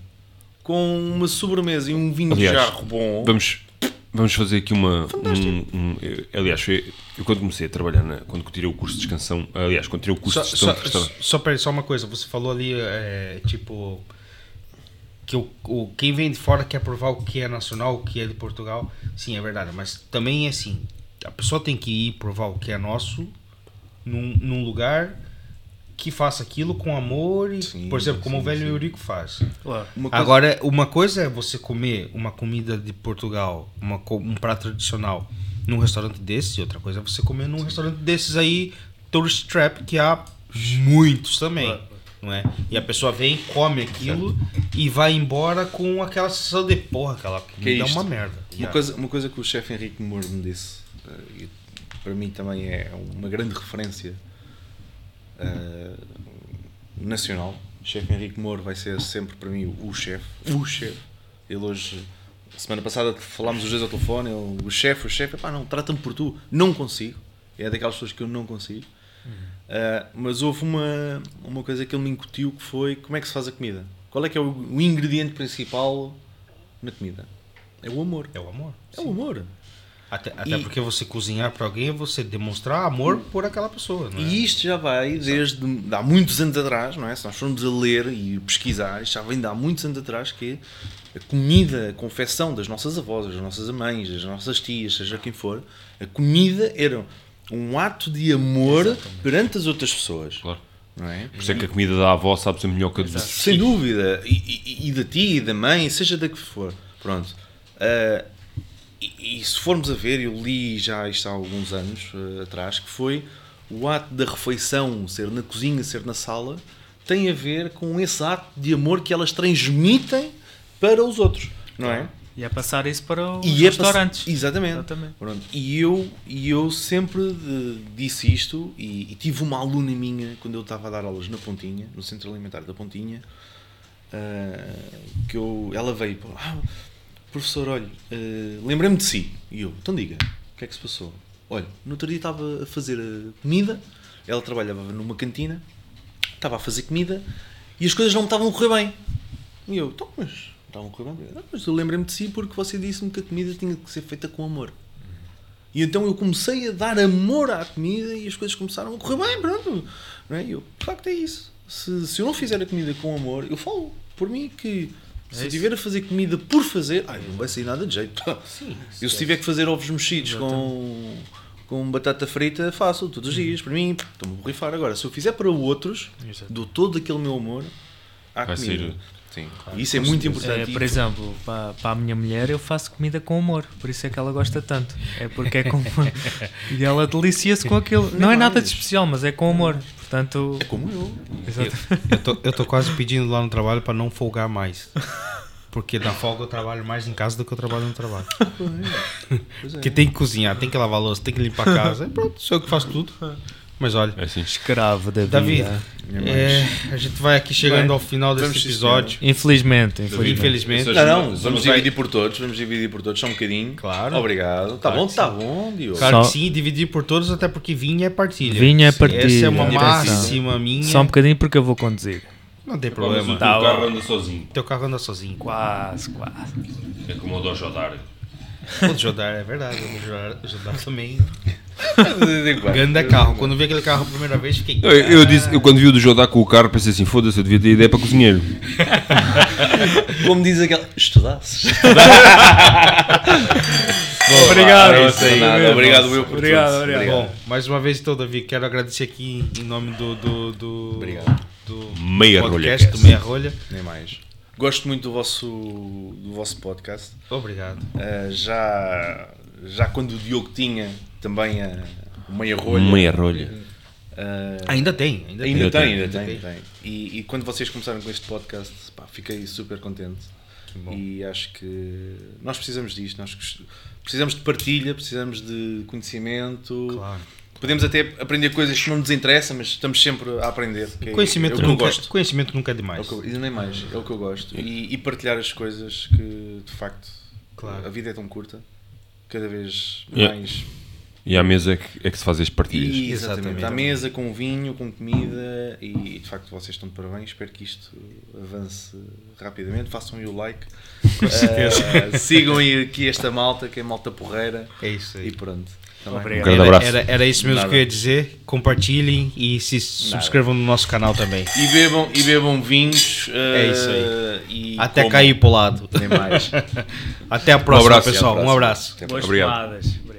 com uma sobremesa e um vinho de Aliás, jarro bom, Vamos, vamos fazer aqui uma. Um, um- eu- aliás, foi- eu quando comecei a trabalhar, na, quando tirei o curso de descansão, aliás, quando tirei o curso Só, de gestão só, de restaurante. só, peraí, só uma coisa. Você falou ali, é, tipo. Que o, o, quem vem de fora quer provar o que é nacional, o que é de Portugal. Sim, é verdade. Mas também é assim: a pessoa tem que ir provar o que é nosso num, num lugar que faça aquilo com amor e, Sim, por exemplo, como sim, o velho sim. Eurico faz. Claro. uma coisa- Agora, uma coisa é você comer uma comida de Portugal, uma, um prato tradicional, num restaurante desse, e outra coisa é você comer num restaurante desses aí, tourist trap, que há muitos também. Claro. Não é? E a pessoa vem, come aquilo e vai embora com aquela sensação de porra, aquela Que é é uma merda. Uma coisa, uma coisa que o chefe Henrique Moura me disse, eh, e para mim também é uma grande referência eh, nacional. O chefe Henrique Moura vai ser sempre para mim o, chefe. O chefe. Ele hoje, semana passada falámos os dois ao telefone, ele, o chefe, o chefe, pá, não, trata-me por tu. Não consigo. É daquelas pessoas que eu não consigo. Eh, mas houve uma, uma coisa que ele me incutiu que foi como é que se faz a comida. Qual é que é o, o ingrediente principal na comida? É o amor. É o amor. É o amor. Até, até E- porque você cozinhar para alguém é você demonstrar amor por aquela pessoa. Não é? E isto já vai desde de há muitos anos atrás, não é? Se nós formos a ler e pesquisar, isto já vem de há muitos anos atrás que a comida, a confecção das nossas avós, das nossas mães, das nossas tias, seja quem for, a comida era um ato de amor perante as outras pessoas, Claro. não é? Por isso é que a comida da avó sabe ser melhor que a de Sem dúvida. E, e, e da tia e da mãe, seja da que for. Pronto. Ah, e, e se formos a ver, eu li já isto há alguns anos ah, atrás, que foi o ato da refeição, ser na cozinha, ser na sala, tem a ver com esse ato de amor que elas transmitem para os outros, não é? E é passar isso para os E é restaurantes. Exatamente. Exatamente. Pronto. E, eu, e eu sempre eh, disse isto, e, e tive uma aluna minha quando eu estava a dar aulas na Pontinha, no Centro Alimentar da Pontinha, ah, que eu, ela veio, ah, professor, olha, eh, lembrei-me de si. E eu, então diga, o que é que se passou? Olha, no outro dia estava a fazer a comida, ela trabalhava numa cantina, estava a fazer comida e as coisas não me estavam a correr bem. E eu, então, mas estavam a correr bem. "Não, mas eu lembrei-me de si porque você disse-me que a comida tinha que ser feita com amor. E então eu comecei a dar amor à comida e as coisas começaram a correr bem, pronto. Não é? E eu, de facto é isso. Se, se eu não fizer a comida com amor, eu falo por mim que se É eu isso. estiver a fazer comida por fazer, ai, não vai sair nada de jeito. eu se tiver que fazer ovos mexidos com, com batata frita, faço todos os dias, para mim, estou-me a borrifar. Agora, se eu fizer para outros, Exato. dou todo aquele meu amor à Vai comida. sair- Sim. E isso é muito importante. É, por exemplo, para, para a minha mulher eu faço comida com humor, por isso é que ela gosta tanto. É porque é com humor. e ela delicia-se com aquilo. Não é nada de especial, mas é com humor. Portanto, É como eu. exato. Eu tô quase pedindo lá no trabalho para não folgar mais. Porque na folga eu trabalho mais em casa do que eu trabalho no trabalho. Pois é. Porque tem que cozinhar, tem que lavar a louça, tem que limpar a casa. E pronto, sou eu que faço tudo. Mas olha, É assim. escravo da vida. David, É é, a gente vai aqui chegando Bem, ao final sim, episódio. Infelizmente, infelizmente. Infelizmente. Não, não, Vamos vamos dividir por todos, vamos dividir por todos, só um bocadinho. Claro. Obrigado. Tá Claro bom, que tá bom, Diogo. Claro Só- que sim, dividir por todos, até porque vinho é partilha. Vinho é partilha, Essa é uma atenção. máxima minha. Só um bocadinho porque eu vou conduzir. Não tem problema. o Tá teu bom. carro anda sozinho. Teu carro anda sozinho. Quase, quase. É como o do Jodar. O Jodar, é verdade. O Jodar, o Jodar também. Grande Ganda carro. Quando vi aquele carro a primeira vez, fiquei. Eu, eu disse, eu quando vi o do Jodar com o carro, pensei assim: foda-se, eu devia ter ideia para cozinheiro. Como diz aquele. Estudasses. Obrigado. É isso aí, Nada, obrigado, eu por Obrigado, tudo. obrigado. Bom, mais uma vez então, Davi, quero agradecer aqui em nome do. do, do Obrigado. Do Meia Rolha podcast, do Cast. Meia Rolha. Nem mais. Gosto muito do vosso, do vosso podcast. Obrigado. Uh, já, já quando o Diogo tinha também a, o meia rolha. Meia rolha. uh, Ainda tem, ainda, Ainda tem. tem, ainda Ainda tem. tem. E, e quando vocês começaram com este podcast, pá, fiquei super contente. bom. E acho que nós precisamos disto. Nós precisamos de partilha, precisamos de conhecimento. Claro. Podemos até aprender coisas que não nos interessam, mas estamos sempre a aprender. que é- Conhecimento, é o que eu nunca, gosto. conhecimento nunca é É demais. o que eu, e nem mais, é o que eu gosto. E, e partilhar as coisas que, de facto, Claro. a vida é tão curta, cada vez Yeah. mais. E à mesa é que, é que se fazem as partilhas. E, exatamente. Exatamente. À mesa, com vinho, com comida, e de facto vocês estão de parabéns. Espero que isto avance rapidamente. Façam aí o like. Eh, sigam aí aqui esta malta, que é malta porreira. É isso aí. E pronto. Obrigado. Um grande Era, abraço. era, era isso mesmo Nada. que eu ia dizer. Compartilhem e se subscrevam no nosso canal também. E bebam, e bebam vinhos. É isso aí. E Até comam. cair para o lado. Nem mais. Até a próxima, abraço. pessoal. Um abraço. Até à Boas Obrigado. Obrigado.